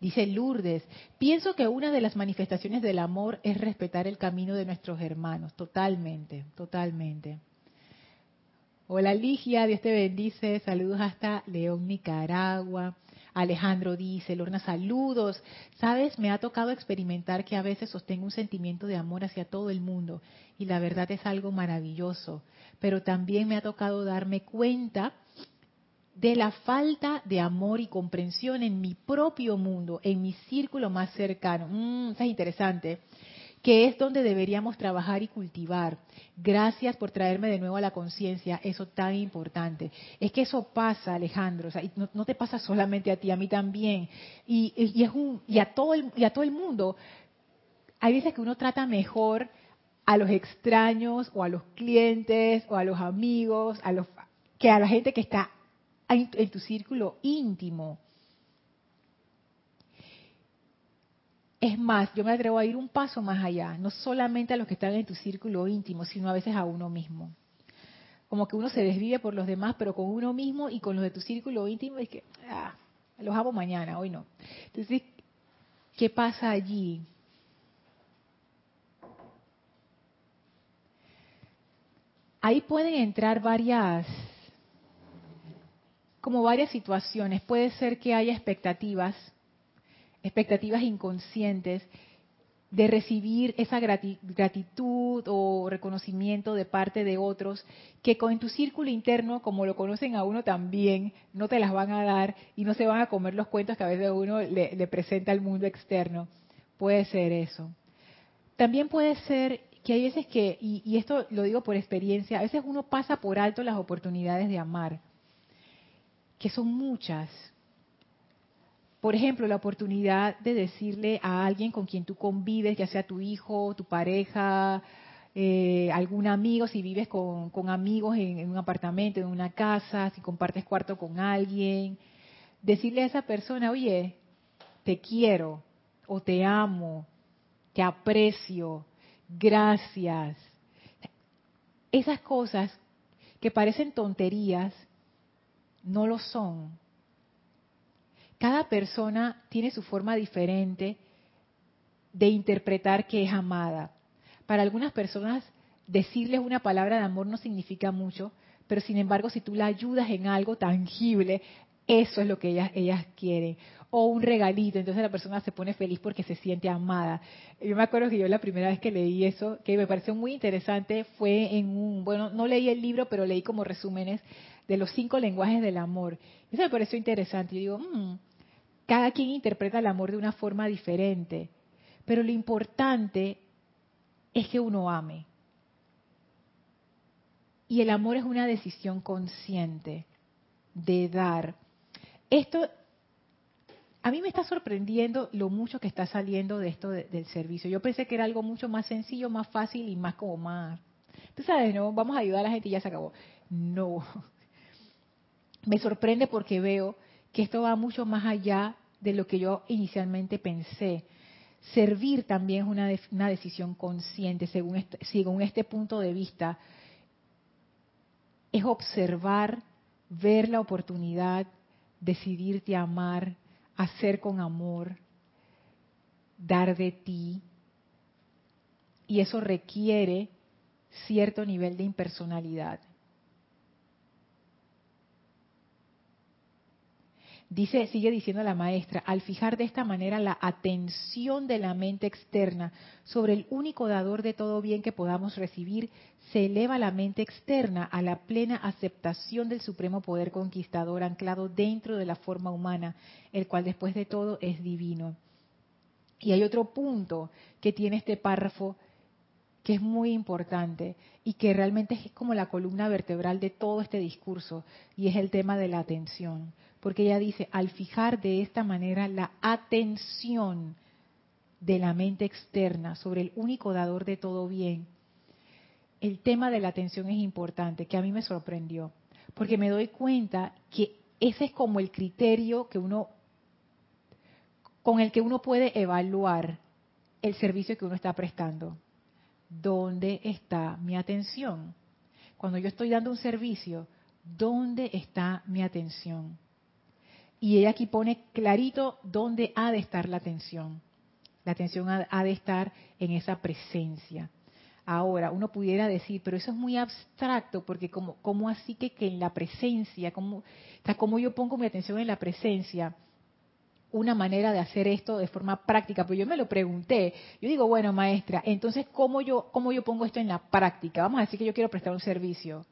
A: Dice Lourdes, pienso que una de las manifestaciones del amor es respetar el camino de nuestros hermanos. Totalmente, totalmente. Hola Ligia, Dios te bendice. Saludos hasta León, Nicaragua. Alejandro dice, Lorna, saludos. Sabes, me ha tocado experimentar que a veces sostengo un sentimiento de amor hacia todo el mundo y la verdad es algo maravilloso. Pero también me ha tocado darme cuenta de la falta de amor y comprensión en mi propio mundo, en mi círculo más cercano. Mm, eso es interesante que es donde deberíamos trabajar y cultivar. Gracias por traerme de nuevo a la conciencia eso tan importante. Es que eso pasa, Alejandro, o sea, no, te pasa solamente a ti, a mí también. Y, es un, y, a todo el, y a todo el mundo. Hay veces que uno trata mejor a los extraños o a los clientes o a los amigos, a los, que a la gente que está en tu círculo íntimo. Es más, yo me atrevo a ir un paso más allá, no solamente a los que están en tu círculo íntimo, sino a veces a uno mismo. Como que uno se desvive por los demás, pero con uno mismo y con los de tu círculo íntimo es que, ah, los hago mañana, hoy no. Entonces, ¿qué pasa allí? Ahí pueden entrar varias, como varias situaciones. Puede ser que haya expectativas expectativas inconscientes de recibir esa gratitud o reconocimiento de parte de otros que con tu círculo interno, como lo conocen a uno también, no te las van a dar y no se van a comer los cuentos que a veces uno le, presenta al mundo externo. Puede ser eso. También puede ser que hay veces que, y, y esto lo digo por experiencia, a veces uno pasa por alto las oportunidades de amar, que son muchas, por ejemplo, la oportunidad de decirle a alguien con quien tú convives, ya sea tu hijo, tu pareja, eh, algún amigo, si vives con, amigos en, un apartamento, en una casa, si compartes cuarto con alguien, decirle a esa persona, oye, te quiero o te amo, te aprecio, gracias. Esas cosas que parecen tonterías, no lo son cada persona tiene su forma diferente de interpretar que es amada. Para algunas personas decirles una palabra de amor no significa mucho, pero sin embargo si tú la ayudas en algo tangible, eso es lo que ellas, ellas quieren. O un regalito, entonces la persona se pone feliz porque se siente amada. Yo me acuerdo que yo la primera vez que leí eso, que me pareció muy interesante, fue en un, bueno, no leí el libro, pero leí como resúmenes de los cinco lenguajes del amor. Eso me pareció interesante. Yo digo, mmm, cada quien interpreta el amor de una forma diferente, pero lo importante es que uno ame. Y el amor es una decisión consciente de dar. Esto a mí me está sorprendiendo lo mucho que está saliendo de esto del servicio. Yo pensé que era algo mucho más sencillo, más fácil y más como más. Tú sabes, ¿no? Vamos a ayudar a la gente y ya se acabó. No. Me sorprende porque veo que esto va mucho más allá de lo que yo inicialmente pensé. Servir también es una, una decisión consciente, según este, este punto de vista. Es observar, ver la oportunidad, decidirte a amar, hacer con amor, dar de ti. Y eso requiere cierto nivel de impersonalidad. Dice, sigue diciendo la maestra, al fijar de esta manera la atención de la mente externa sobre el único dador de todo bien que podamos recibir, se eleva la mente externa a la plena aceptación del supremo poder conquistador anclado dentro de la forma humana, el cual después de todo es divino. Y hay otro punto que tiene este párrafo que es muy importante y que realmente es como la columna vertebral de todo este discurso, y es el tema de la atención porque ella dice, al fijar de esta manera la atención de la mente externa sobre el único dador de todo bien, el tema de la atención es importante, que a mí me sorprendió, porque me doy cuenta que ese es como el criterio que uno con el que uno puede evaluar el servicio que uno está prestando. ¿Dónde está mi atención? Cuando yo estoy dando un servicio, ¿dónde está mi atención? Y ella aquí pone clarito dónde ha de estar la atención. La atención ha, de estar en esa presencia. Ahora, uno pudiera decir, pero eso es muy abstracto, porque como, ¿cómo así que, que en la presencia, cómo yo pongo mi atención en la presencia? Una manera de hacer esto de forma práctica, pues yo me lo pregunté. Yo digo, bueno, maestra, entonces, ¿cómo yo, cómo yo pongo esto en la práctica? Vamos a decir que yo quiero prestar un servicio.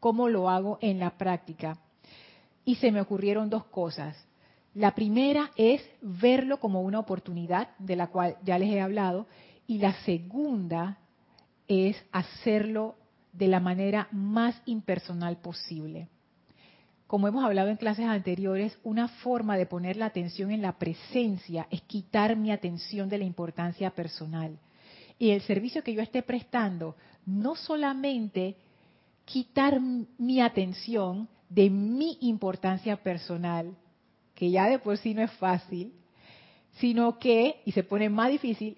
A: ¿Cómo lo hago en la práctica? Y se me ocurrieron dos cosas. La primera es verlo como una oportunidad, de la cual ya les he hablado, y la segunda es hacerlo de la manera más impersonal posible. Como hemos hablado en clases anteriores, una forma de poner la atención en la presencia es quitar mi atención de la importancia personal. Y el servicio que yo esté prestando, no solamente quitar mi atención de mi importancia personal, que ya de por sí no es fácil, sino que, y se pone más difícil,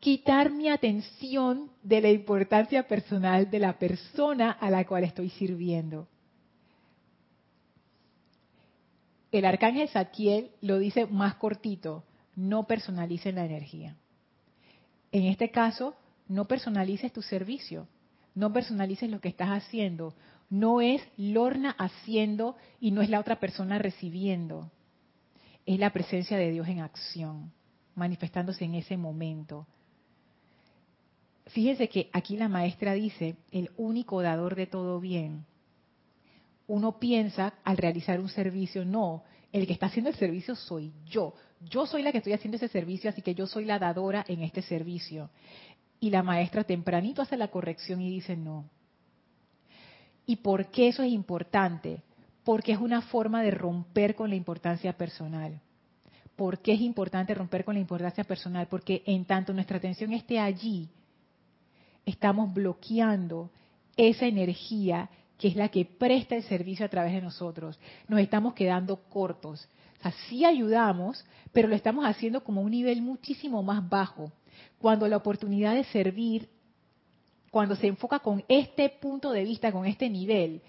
A: quitar mi atención de la importancia personal de la persona a la cual estoy sirviendo. El arcángel Saquiel lo dice más cortito, no personalicen la energía. En este caso, no personalices tu servicio, no personalices lo que estás haciendo, no es Lorna haciendo y no es la otra persona recibiendo. Es la presencia de Dios en acción, manifestándose en ese momento. fíjese que aquí la maestra dice, el único dador de todo bien. Uno piensa al realizar un servicio, no, el que está haciendo el servicio soy yo. Yo soy la que estoy haciendo ese servicio, así que yo soy la dadora en este servicio. Y la maestra tempranito hace la corrección y dice no. ¿Y por qué eso es importante? Porque es una forma de romper con la importancia personal. ¿Por qué es importante romper con la importancia personal? Porque en tanto nuestra atención esté allí, estamos bloqueando esa energía que es la que presta el servicio a través de nosotros. Nos estamos quedando cortos. O sea, sí ayudamos, pero lo estamos haciendo como un nivel muchísimo más bajo. Cuando la oportunidad de servir, cuando se enfoca con este punto de vista, con este nivel,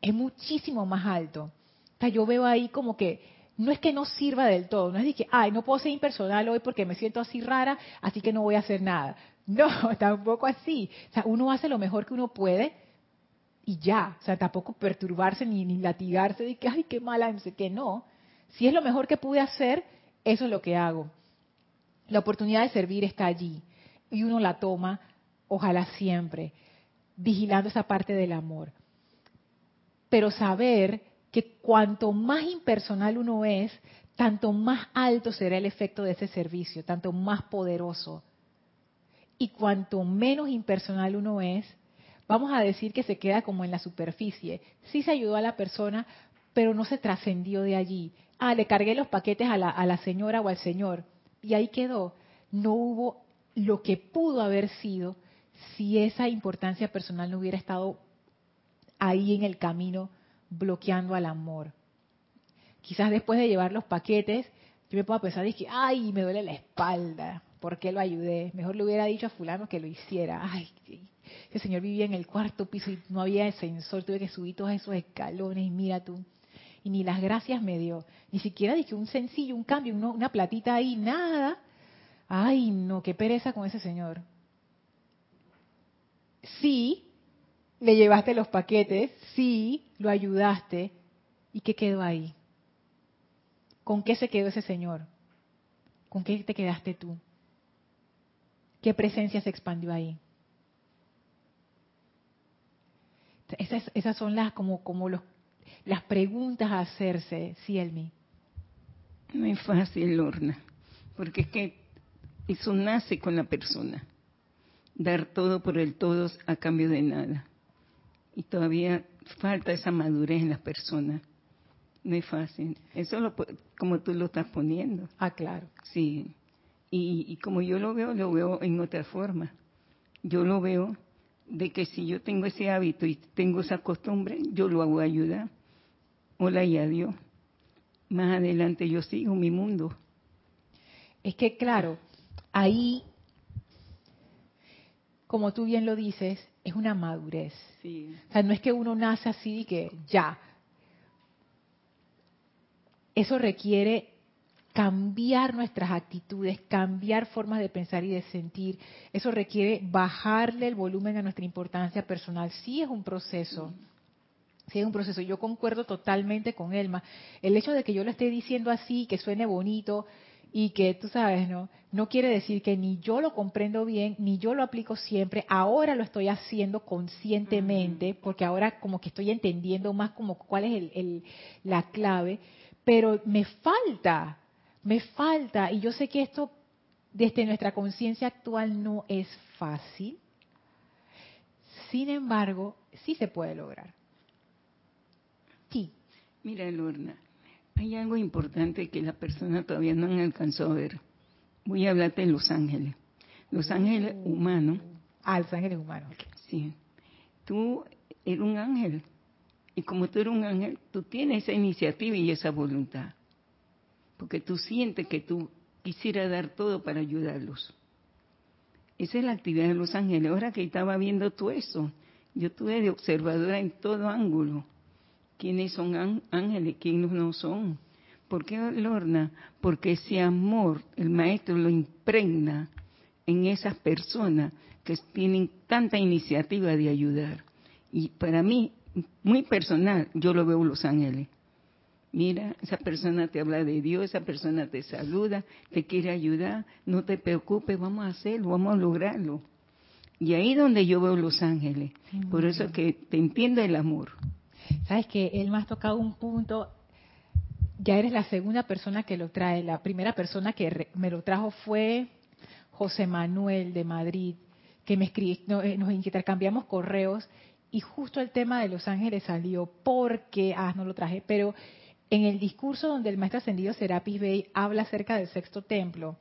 A: es muchísimo más alto. O sea, yo veo ahí como que no es que no sirva del todo, no es de que, ay, no puedo ser impersonal hoy porque me siento así rara, así que no voy a hacer nada. No, tampoco así. O sea, uno hace lo mejor que uno puede y ya. O sea, tampoco perturbarse ni, ni latigarse de que, ay, qué mala, no sé qué, no. Si es lo mejor que pude hacer, eso es lo que hago. La oportunidad de servir está allí y uno la toma, ojalá siempre, vigilando esa parte del amor. Pero saber que cuanto más impersonal uno es, tanto más alto será el efecto de ese servicio, tanto más poderoso. Y cuanto menos impersonal uno es, vamos a decir que se queda como en la superficie. Sí se ayudó a la persona, pero no se trascendió de allí. Ah, le cargué los paquetes a la, a la señora o al señor. Y ahí quedó. No hubo lo que pudo haber sido si esa importancia personal no hubiera estado ahí en el camino bloqueando al amor. Quizás después de llevar los paquetes, yo me puedo pensar, que ay, me duele la espalda, ¿por qué lo ayudé? Mejor le hubiera dicho a fulano que lo hiciera. Ay, ese señor vivía en el cuarto piso y no había ascensor, tuve que subir todos esos escalones y mira tú. Y ni las gracias me dio. Ni siquiera dije un sencillo, un cambio, una platita ahí, nada. Ay, no, qué pereza con ese señor. Sí, le llevaste los paquetes, sí, lo ayudaste. ¿Y qué quedó ahí? ¿Con qué se quedó ese Señor? ¿Con qué te quedaste tú? ¿Qué presencia se expandió ahí? Esas, esas son las como, como los, las preguntas a hacerse, sí, Elmi.
B: No es fácil, Lorna, porque es que eso nace con la persona. Dar todo por el todo a cambio de nada y todavía falta esa madurez en las personas. No es fácil. Eso lo, como tú lo estás poniendo.
A: Ah, claro.
B: Sí. Y, y como yo lo veo, lo veo en otra forma. Yo lo veo de que si yo tengo ese hábito y tengo esa costumbre, yo lo hago ayudar. Hola y adiós. Más adelante yo sigo mi mundo.
A: Es que claro, ahí, como tú bien lo dices, es una madurez. O sea, no es que uno nace así y que ya. Eso requiere cambiar nuestras actitudes, cambiar formas de pensar y de sentir. Eso requiere bajarle el volumen a nuestra importancia personal. Sí es un proceso. Sí es un proceso. Yo concuerdo totalmente con Elma. El hecho de que yo lo esté diciendo así, que suene bonito, y que tú sabes, ¿no? No quiere decir que ni yo lo comprendo bien, ni yo lo aplico siempre, ahora lo estoy haciendo conscientemente, porque ahora como que estoy entendiendo más como cuál es el, la clave, pero me falta, me falta, y yo sé que esto desde nuestra conciencia actual no es fácil, sin embargo, sí se puede lograr.
B: Sí. Mira, Lorna, hay algo importante que la persona todavía no han alcanzado a ver. Voy a hablarte de los ángeles. Los ángeles mm. humanos.
A: Ah, los ángeles humanos.
B: Sí. Tú eres un ángel. Y como tú eres un ángel, tú tienes esa iniciativa y esa voluntad. Porque tú sientes que tú quisieras dar todo para ayudarlos. Esa es la actividad de los ángeles. Ahora que estaba viendo todo eso, yo estuve de observadora en todo ángulo quiénes son ángeles, quiénes no son. ¿Por qué Lorna? Porque ese amor el maestro lo impregna en esas personas que tienen tanta iniciativa de ayudar. Y para mí, muy personal, yo lo veo los ángeles. Mira, esa persona te habla de Dios, esa persona te saluda, te quiere ayudar, no te preocupes, vamos a hacerlo, vamos a lograrlo. Y ahí donde yo veo los ángeles. Por eso que te entiendo el amor.
A: Sabes que él me ha tocado un punto. Ya eres la segunda persona que lo trae. La primera persona que me lo trajo fue José Manuel de Madrid, que me escribió, eh, nos intercambiamos correos y justo el tema de los ángeles salió porque, ah, no lo traje, pero en el discurso donde el maestro ascendido Serapis Bey habla acerca del sexto templo,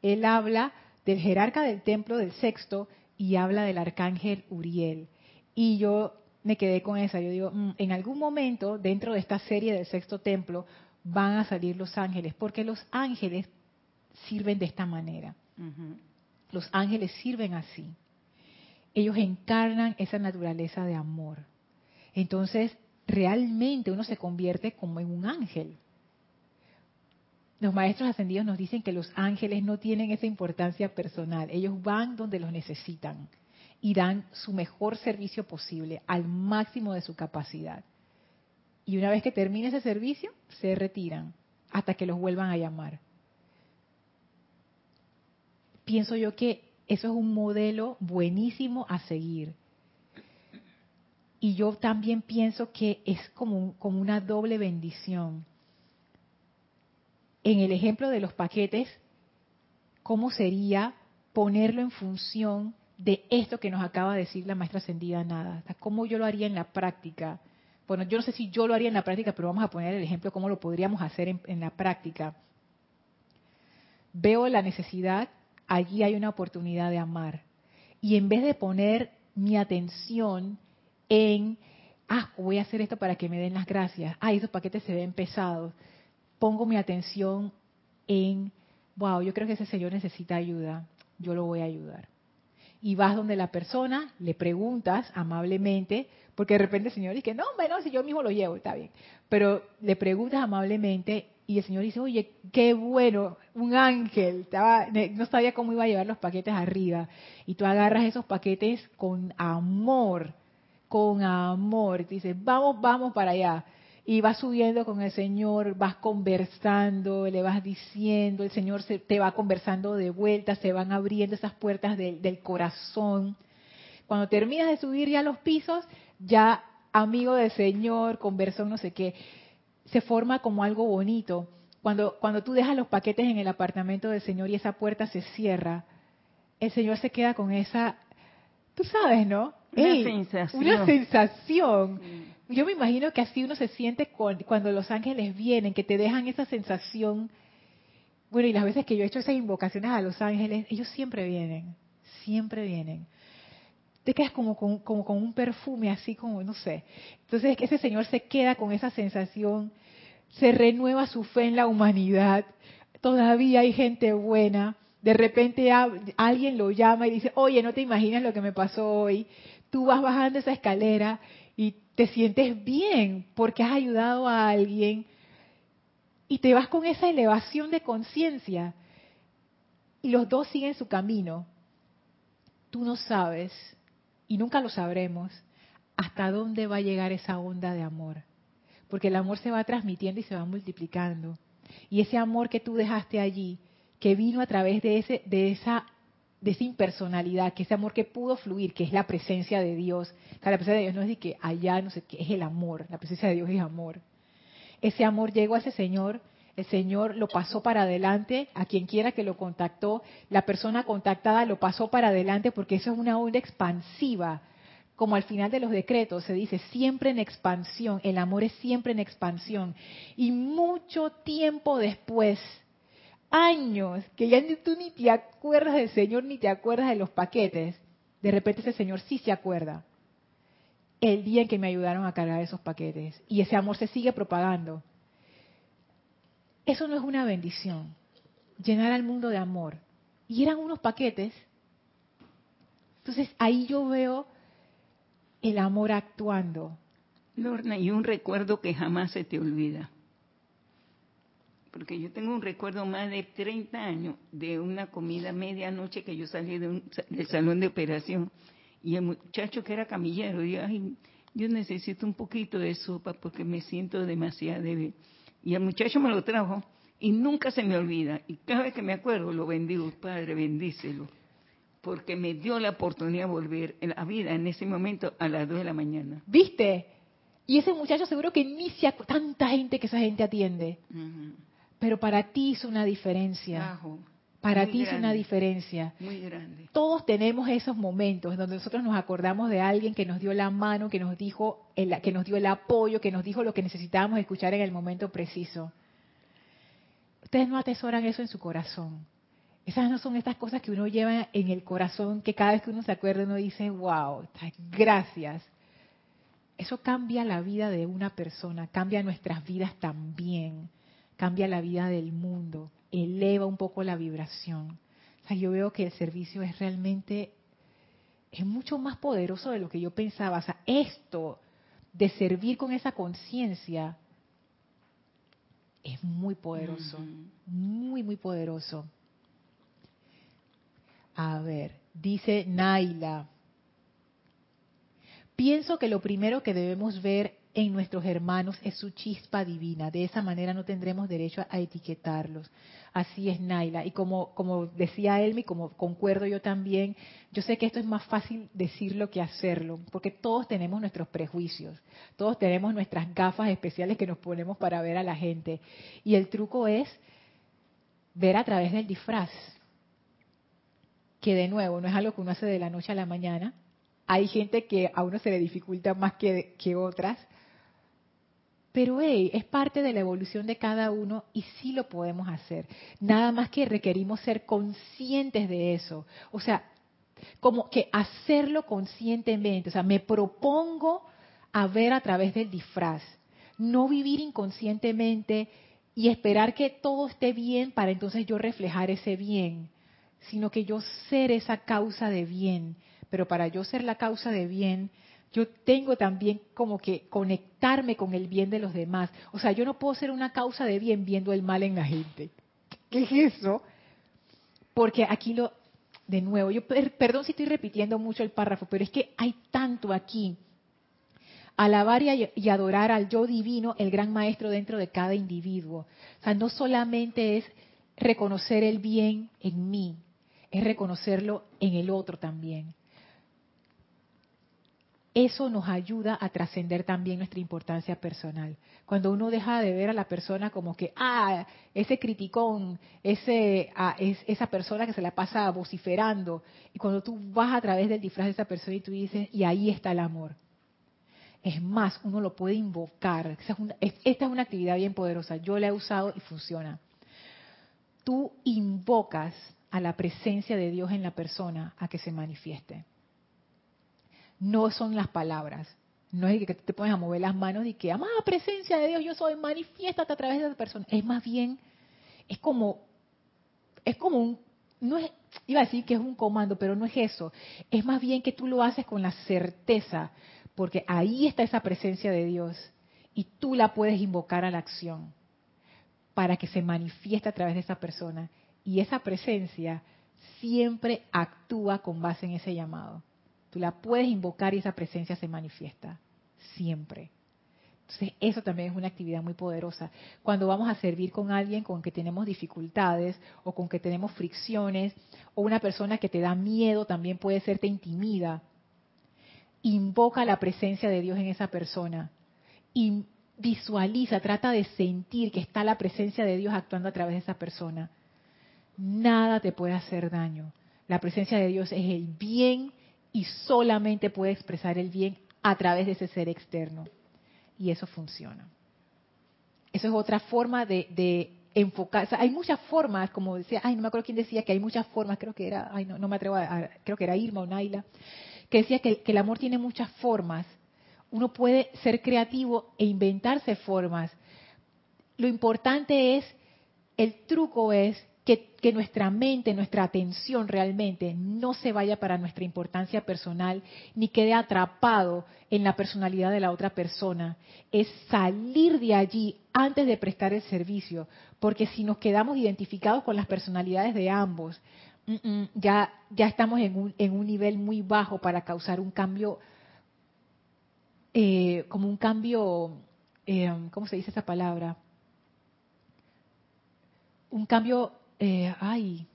A: él habla del jerarca del templo del sexto y habla del arcángel Uriel. Y yo me quedé con esa, yo digo, mm, en algún momento dentro de esta serie del sexto templo van a salir los ángeles, porque los ángeles sirven de esta manera. Los ángeles sirven así. Ellos encarnan esa naturaleza de amor. Entonces, realmente uno se convierte como en un ángel. Los maestros ascendidos nos dicen que los ángeles no tienen esa importancia personal, ellos van donde los necesitan y dan su mejor servicio posible, al máximo de su capacidad. Y una vez que termine ese servicio, se retiran hasta que los vuelvan a llamar. Pienso yo que eso es un modelo buenísimo a seguir y yo también pienso que es como, como una doble bendición. En el ejemplo de los paquetes, ¿cómo sería ponerlo en función de esto que nos acaba de decir la maestra ascendida Nada? ¿Cómo yo lo haría en la práctica? Bueno, yo no sé si yo lo haría en la práctica, pero vamos a poner el ejemplo cómo lo podríamos hacer en, en la práctica. Veo la necesidad, allí hay una oportunidad de amar. Y en vez de poner mi atención en, ah, voy a hacer esto para que me den las gracias, ah, esos paquetes se ven pesados. Pongo mi atención en, wow, yo creo que ese señor necesita ayuda, yo lo voy a ayudar. Y vas donde la persona, le preguntas amablemente, porque de repente el Señor dice, no, bueno, si yo mismo lo llevo, está bien. Pero le preguntas amablemente y el Señor dice, oye, qué bueno, un ángel, no sabía cómo iba a llevar los paquetes arriba. Y tú agarras esos paquetes con amor con amor. Dice, vamos, vamos para allá. Y vas subiendo con el Señor, vas conversando, le vas diciendo, el Señor se, te va conversando de vuelta, se van abriendo esas puertas del corazón. Cuando terminas de subir ya los pisos, ya amigo del Señor, conversó no sé qué, se forma como algo bonito. Cuando, cuando tú dejas los paquetes en el apartamento del Señor y esa puerta se cierra, el Señor se queda con esa, tú sabes, ¿no?
B: Una sensación.
A: Una sensación. Yo me imagino que así uno se siente cuando los ángeles vienen, que te dejan esa sensación. Bueno, y las veces que yo he hecho esas invocaciones a los ángeles, ellos siempre vienen, siempre vienen. Te quedas como con, como con un perfume, así como, no sé. Entonces ese Señor se queda con esa sensación, se renueva su fe en la humanidad. Todavía hay gente buena. De repente alguien lo llama y dice, oye, no te imaginas lo que me pasó hoy tú vas bajando esa escalera y te sientes bien porque has ayudado a alguien y te vas con esa elevación de conciencia y los dos siguen su camino. Tú no sabes, y nunca lo sabremos, hasta dónde va a llegar esa onda de amor. Porque el amor se va transmitiendo y se va multiplicando. Y ese amor que tú dejaste allí, que vino a través de, ese, de esa de esa impersonalidad, que ese amor que pudo fluir, que es la presencia de Dios. la presencia de Dios no es de que allá, no sé qué, es el amor. La presencia de Dios es amor. Ese amor llegó a ese Señor, el Señor lo pasó para adelante, a quien quiera que lo contactó, la persona contactada lo pasó para adelante porque eso es una onda expansiva. Como al final de los decretos se dice, siempre en expansión, el amor es siempre en expansión. Y mucho tiempo después, años que ya tú ni te acuerdas del Señor ni te acuerdas de los paquetes, de repente ese Señor sí se acuerda. El día en que me ayudaron a cargar esos paquetes. Y ese amor se sigue propagando. Eso no es una bendición. Llenar al mundo de amor. Y eran unos paquetes. Entonces ahí yo veo el amor actuando.
B: Lorna, y un recuerdo que jamás se te olvida porque yo tengo un recuerdo más de 30 años de una comida medianoche que yo salí de un, del salón de operación y el muchacho que era camillero dijo, ay, yo necesito un poquito de sopa porque me siento demasiado débil. Y el muchacho me lo trajo y nunca se me olvida. Y cada vez que me acuerdo lo bendigo, Padre, bendícelo. porque me dio la oportunidad de volver en la vida en ese momento a las 2 de la mañana.
A: ¿Viste? Y ese muchacho seguro que ni se tanta gente que esa gente atiende. Pero para ti hizo una diferencia. para ti hizo una diferencia.
B: Muy grande.
A: Todos tenemos esos momentos donde nosotros nos acordamos de alguien que nos dio la mano, que nos dijo, el, que nos dio el apoyo, que nos dijo lo que necesitábamos escuchar en el momento preciso. Ustedes no atesoran eso en su corazón. Esas no son estas cosas que uno lleva en el corazón, que cada vez que uno se acuerda uno dice, wow, gracias. Eso cambia la vida de una persona, cambia nuestras vidas también, cambia la vida del mundo, eleva un poco la vibración. O sea, yo veo que el servicio es realmente, es mucho más poderoso de lo que yo pensaba. O sea, esto de servir con esa conciencia es muy poderoso, muy, muy poderoso. A ver, dice Naila, pienso que lo primero que debemos ver en nuestros hermanos es su chispa divina. De esa manera no tendremos derecho a, etiquetarlos. Así es, Naila. Y como, como decía Elmi, como concuerdo yo también, yo sé que esto es más fácil decirlo que hacerlo, porque todos tenemos nuestros prejuicios, todos tenemos nuestras gafas especiales que nos ponemos para ver a la gente. Y el truco es ver a través del disfraz que de nuevo no es algo que uno hace de la noche a la mañana. Hay gente que a uno se le dificulta más que, que otras. Pero hey, es parte de la evolución de cada uno y sí lo podemos hacer. Nada más que requerimos ser conscientes de eso. O sea, como que hacerlo conscientemente. O sea, me propongo a ver a través del disfraz. No vivir inconscientemente y esperar que todo esté bien para entonces yo reflejar ese bien sino que yo ser esa causa de bien. Pero para yo ser la causa de bien, yo tengo también como que conectarme con el bien de los demás. O sea, yo no puedo ser una causa de bien viendo el mal en la gente. ¿Qué es eso? Porque aquí lo, de nuevo, yo perdón si estoy repitiendo mucho el párrafo, pero es que hay tanto aquí. Alabar y, y adorar al yo divino, el gran maestro dentro de cada individuo. O sea, no solamente es reconocer el bien en mí, es reconocerlo en el otro también. Eso nos ayuda a trascender también nuestra importancia personal. Cuando uno deja de ver a la persona como que, ah, ese criticón, ese, ah, es, esa persona que se la pasa vociferando, y cuando tú vas a través del disfraz de esa persona y tú dices, y ahí está el amor. Es más, uno lo puede invocar. esta es una actividad bien poderosa. Yo la he usado y funciona. Tú invocas a la presencia de Dios en la persona a que se manifieste. No son las palabras. No es que te pones a mover las manos y que, amada presencia de Dios, yo soy, manifiéstate a través de esa persona. Es más bien, es como, es como un, no es, iba a decir que es un comando, pero no es eso. Es más bien que tú lo haces con la certeza, porque ahí está esa presencia de Dios y tú la puedes invocar a la acción para que se manifieste a través de esa persona y esa presencia siempre actúa con base en ese llamado. Tú la puedes invocar y esa presencia se manifiesta, siempre. Entonces, eso también es una actividad muy poderosa. Cuando vamos a servir con alguien con que tenemos dificultades o con que tenemos fricciones, o una persona que te da miedo, también puede ser te intimida, invoca la presencia de Dios en esa persona. Y visualiza, trata de sentir que está la presencia de Dios actuando a través de esa persona nada te puede hacer daño. La presencia de Dios es el bien y solamente puede expresar el bien a través de ese ser externo. Y eso funciona. Eso es otra forma de, enfocar. hay muchas formas, como decía, ay, no me acuerdo quién decía que hay muchas formas, creo que era, ay, no, no me atrevo a, creo que era Irma o Naila, que decía que el amor tiene muchas formas. Uno puede ser creativo e inventarse formas. Lo importante es, el truco es que, nuestra mente, nuestra atención realmente no se vaya para nuestra importancia personal ni quede atrapado en la personalidad de la otra persona. Es salir de allí antes de prestar el servicio, porque si nos quedamos identificados con las personalidades de ambos, ya, ya estamos en un, en un nivel muy bajo para causar un cambio, eh, como un cambio, eh, ¿cómo se dice esa palabra? Un cambio eh, ay,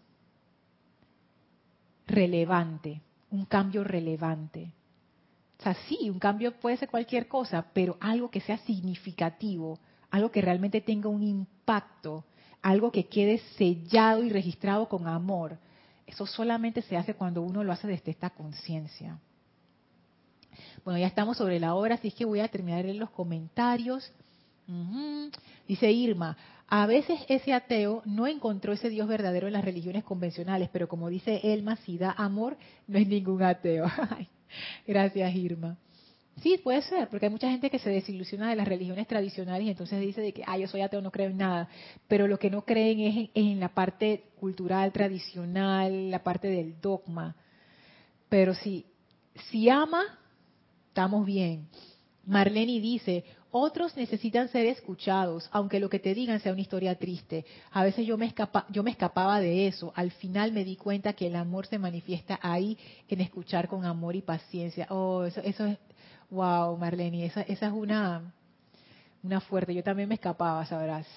A: relevante, un cambio relevante. O sea, sí, un cambio puede ser cualquier cosa, pero algo que sea significativo, algo que realmente tenga un impacto, algo que quede sellado y registrado con amor. Eso solamente se hace cuando uno lo hace desde esta conciencia. Bueno, ya estamos sobre la hora, así que voy a terminar en los comentarios. Dice Irma, a veces ese ateo no encontró ese Dios verdadero en las religiones convencionales, pero como dice Elma, si da amor, no es ningún ateo. Gracias, Irma. Sí, puede ser, porque hay mucha gente que se desilusiona de las religiones tradicionales y entonces dice de que, ah, yo soy ateo, no creo en nada. Pero lo que no creen es en, la parte cultural, tradicional, la parte del dogma. Pero si, si ama, estamos bien. Marlene dice, otros necesitan ser escuchados, aunque lo que te digan sea una historia triste. A veces yo me, escapa, yo me escapaba de eso. Al final me di cuenta que el amor se manifiesta ahí en escuchar con amor y paciencia. Oh, eso, eso es, wow, Marlene, esa, esa es una, una fuerte. Yo también me escapaba, sabrás.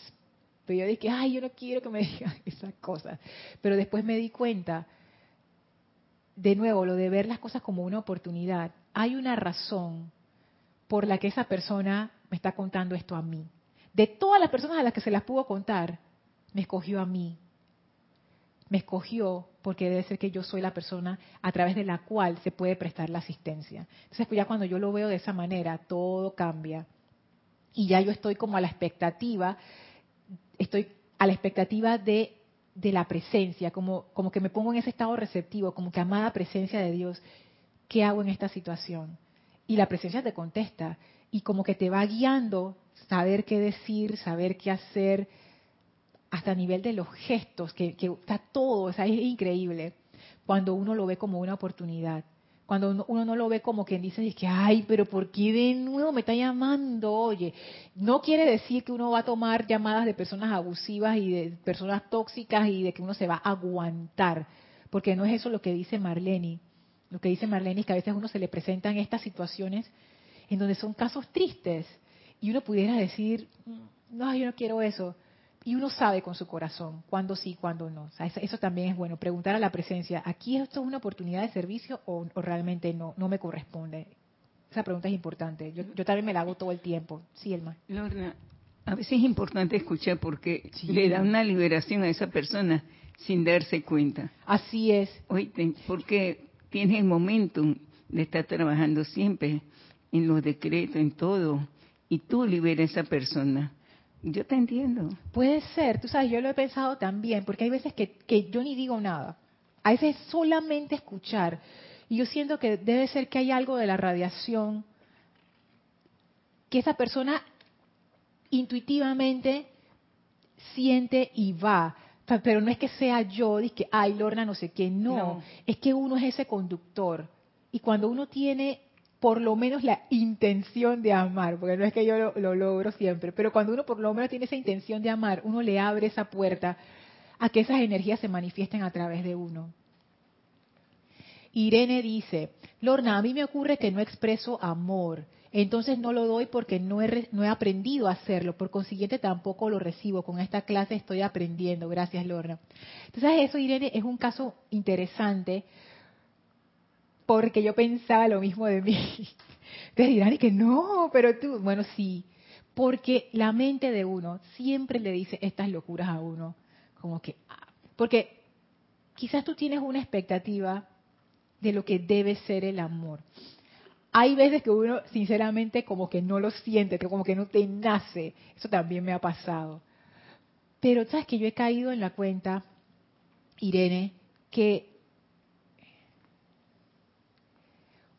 A: Pero yo dije, ay, yo no quiero que me digan esas cosas. Pero después me di cuenta, de nuevo, lo de ver las cosas como una oportunidad. Hay una razón por la que esa persona me está contando esto a mí. De todas las personas a las que se las pudo contar, me escogió a mí. Me escogió porque debe ser que yo soy la persona a través de la cual se puede prestar la asistencia. Entonces, pues ya cuando yo lo veo de esa manera, todo cambia. Y ya yo estoy como a la expectativa, estoy a la expectativa de, de la presencia, como, como que me pongo en ese estado receptivo, como que amada presencia de Dios, ¿qué hago en esta situación? Y la presencia te contesta, y como que te va guiando saber qué decir, saber qué hacer, hasta a nivel de los gestos, que, está todo, o sea, es increíble cuando uno lo ve como una oportunidad. Cuando uno, no lo ve como quien dice, que, ay, pero ¿por qué de nuevo me está llamando? Oye, no quiere decir que uno va a tomar llamadas de personas abusivas y de personas tóxicas y de que uno se va a aguantar, porque no es eso lo que dice Marlene. Lo que dice Marlene es que a veces uno se le presentan estas situaciones en donde son casos tristes y uno pudiera decir, mm, no, yo no quiero eso. Y uno sabe con su corazón cuándo sí, cuándo no. eso, también es bueno, preguntar a la presencia, ¿aquí esto es una oportunidad de servicio o, realmente no, no me corresponde? Esa pregunta es importante. Yo, también me la hago todo el tiempo. Sí, Elma.
B: Lorna, a veces es importante escuchar porque le da una liberación a esa persona sin darse cuenta.
A: Así es.
B: Oíste, porque tiene el momentum de estar trabajando siempre en los decretos, en todo, y tú liberas a esa persona. Yo te entiendo.
A: Puede ser, tú sabes, yo lo he pensado también, porque hay veces que, que yo ni digo nada. A veces solamente escuchar. Y yo siento que debe ser que hay algo de la radiación que esa persona intuitivamente siente y va. Pero no es que sea yo, y que, ay, Lorna, no sé qué, no. Es que uno es ese conductor. Y cuando uno tiene por lo menos la intención de amar, porque no es que yo lo, logro siempre, pero cuando uno por lo menos tiene esa intención de amar, uno le abre esa puerta a que esas energías se manifiesten a través de uno. Irene dice, Lorna, a mí me ocurre que no expreso amor, entonces no lo doy porque no he, no he aprendido a hacerlo, por consiguiente tampoco lo recibo. Con esta clase estoy aprendiendo. Gracias, Lorna. Entonces eso, Irene, es un caso interesante porque yo pensaba lo mismo de mí. Te dirán que no, pero tú, bueno, sí, porque la mente de uno siempre le dice estas locuras a uno, como que, ah, porque quizás tú tienes una expectativa de lo que debe ser el amor. Hay veces que uno, sinceramente, como que no lo siente, que como que no te nace. Eso también me ha pasado. Pero sabes que yo he caído en la cuenta, Irene, que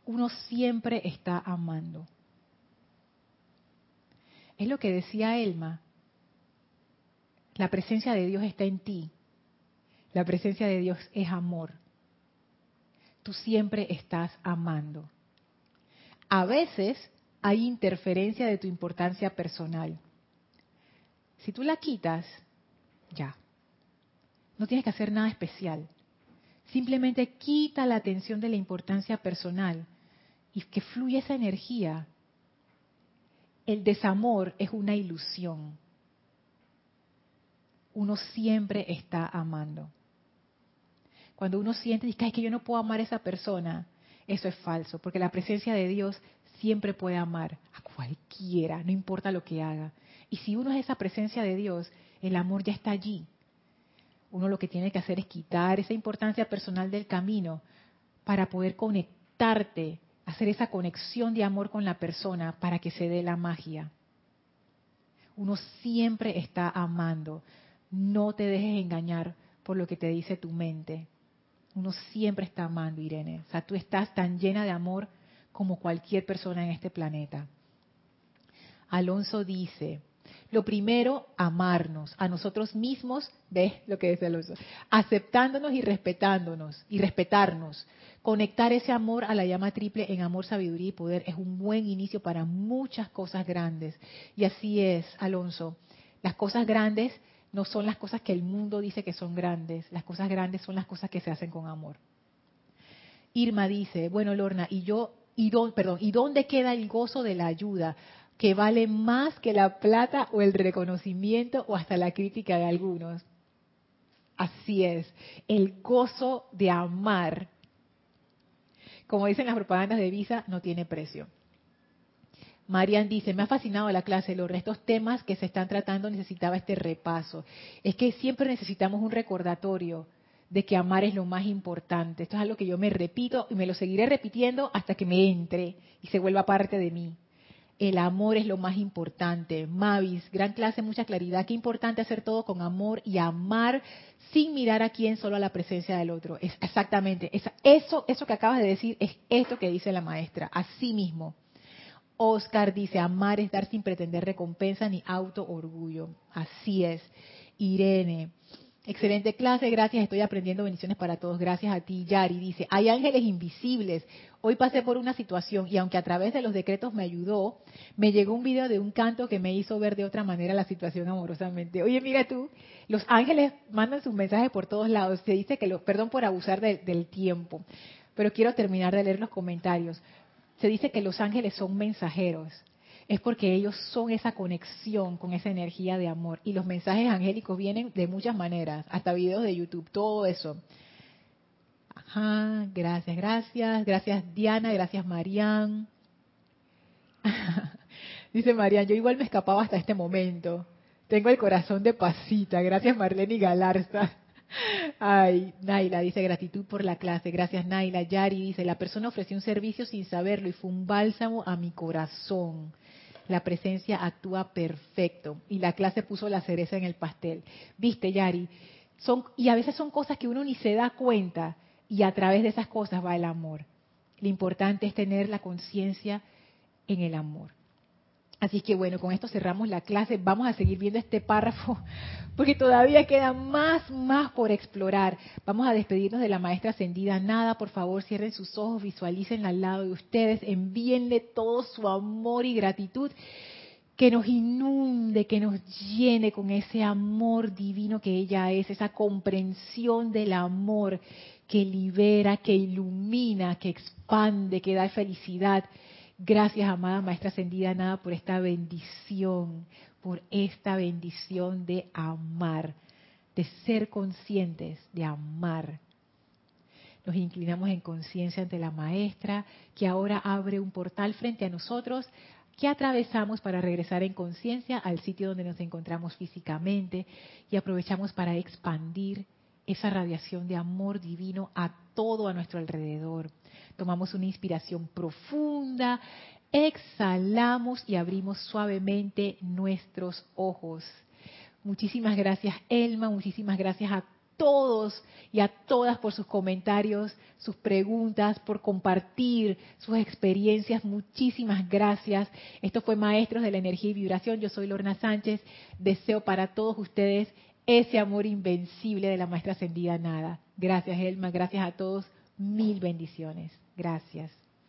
A: uno siempre está amando. Es lo que decía Elma. La presencia de Dios está en ti. La presencia de Dios es amor. Tú siempre estás amando. A veces hay interferencia de tu importancia personal. Si tú la quitas, ya. No tienes que hacer nada especial. Simplemente quita la atención de la importancia personal y que fluye esa energía. El desamor es una ilusión. Uno siempre está amando. Cuando uno siente que, que yo no puedo amar a esa persona, eso es falso, porque la presencia de Dios siempre puede amar a cualquiera, no importa lo que haga. Y si uno es esa presencia de Dios, el amor ya está allí. Uno lo que tiene que hacer es quitar esa importancia personal del camino para poder conectarte, hacer esa conexión de amor con la persona para que se dé la magia. Uno siempre está amando. No te dejes engañar por lo que te dice tu mente. Uno siempre está amando, Irene. O sea, tú estás tan llena de amor como cualquier persona en este planeta. Alonso dice, lo primero, amarnos a nosotros mismos, ve lo que dice Alonso, aceptándonos y respetándonos y respetarnos. Conectar ese amor a la llama triple en amor, sabiduría y poder es un buen inicio para muchas cosas grandes. Y así es, Alonso. Las cosas grandes no son las cosas que el mundo dice que son grandes. Las cosas grandes son las cosas que se hacen con amor. Irma dice, bueno, Lorna, y yo, y perdón, ¿y dónde queda el gozo de la ayuda? Que vale más que la plata o el reconocimiento o hasta la crítica de algunos. Así es, el gozo de amar, como dicen las propagandas de Visa, no tiene precio. Marian dice, me ha fascinado la clase, los restos temas que se están tratando necesitaba este repaso. Es que siempre necesitamos un recordatorio de que amar es lo más importante. Esto es algo que yo me repito y me lo seguiré repitiendo hasta que me entre y se vuelva parte de mí. El amor es lo más importante. Mavis, gran clase, mucha claridad. Qué importante hacer todo con amor y amar sin mirar a quién, solo a la presencia del otro. Es exactamente eso, eso que acabas de decir es esto que dice la maestra. Así mismo. Oscar dice, amar es dar sin pretender recompensa ni auto orgullo. Así es. Irene, Excelente clase, gracias, estoy aprendiendo bendiciones para todos. Gracias a ti, Yari. Dice, hay ángeles invisibles. Hoy pasé por una situación y aunque a través de los decretos me ayudó, me llegó un video de un canto que me hizo ver de otra manera la situación amorosamente. Oye, mira tú, los ángeles mandan sus mensajes por todos lados. Se dice que los, perdón por abusar del tiempo, pero quiero terminar de leer los comentarios. Se dice que los ángeles son mensajeros es porque ellos son esa conexión con esa energía de amor. Y los mensajes angélicos vienen de muchas maneras, hasta videos de YouTube, todo eso. Ajá, gracias, gracias. Gracias Diana, gracias Marian. Dice Marian, yo igual me escapaba hasta este momento. Tengo el corazón de pasita. Gracias Marlene Galarza. Ay, Naila dice gratitud por la clase. Gracias Naila. Yari dice, la persona ofreció un servicio sin saberlo y fue un bálsamo a mi corazón la presencia actúa perfecto y la clase puso la cereza en el pastel. Viste, Yari, son, y a veces son cosas que uno ni se da cuenta y a través de esas cosas va el amor. Lo importante es tener la conciencia en el amor. Así que bueno, con esto cerramos la clase. Vamos a seguir viendo este párrafo porque todavía queda más, más por explorar. Vamos a despedirnos de la maestra ascendida. Nada, por favor, cierren sus ojos, visualicen al lado de ustedes, envíenle todo su amor y gratitud que nos inunde, que nos llene con ese amor divino que ella es, esa comprensión del amor que libera, que ilumina, que expande, que da felicidad Gracias, amada Maestra Ascendida Nada, por esta bendición, por esta bendición de amar, de ser conscientes, de amar. Nos inclinamos en conciencia ante la Maestra, que ahora abre un portal frente a nosotros que atravesamos para regresar en conciencia al sitio donde nos encontramos físicamente y aprovechamos para expandir esa radiación de amor divino a todo a nuestro alrededor Tomamos una inspiración profunda, exhalamos y abrimos suavemente nuestros ojos. Muchísimas gracias Elma, muchísimas gracias a todos y a todas por sus comentarios, sus preguntas, por compartir sus experiencias. Muchísimas gracias. Esto fue Maestros de la Energía y Vibración. Yo soy Lorna Sánchez. Deseo para todos ustedes ese amor invencible de la Maestra Ascendida Nada. Gracias Elma, gracias a todos. Mil bendiciones. Gracias.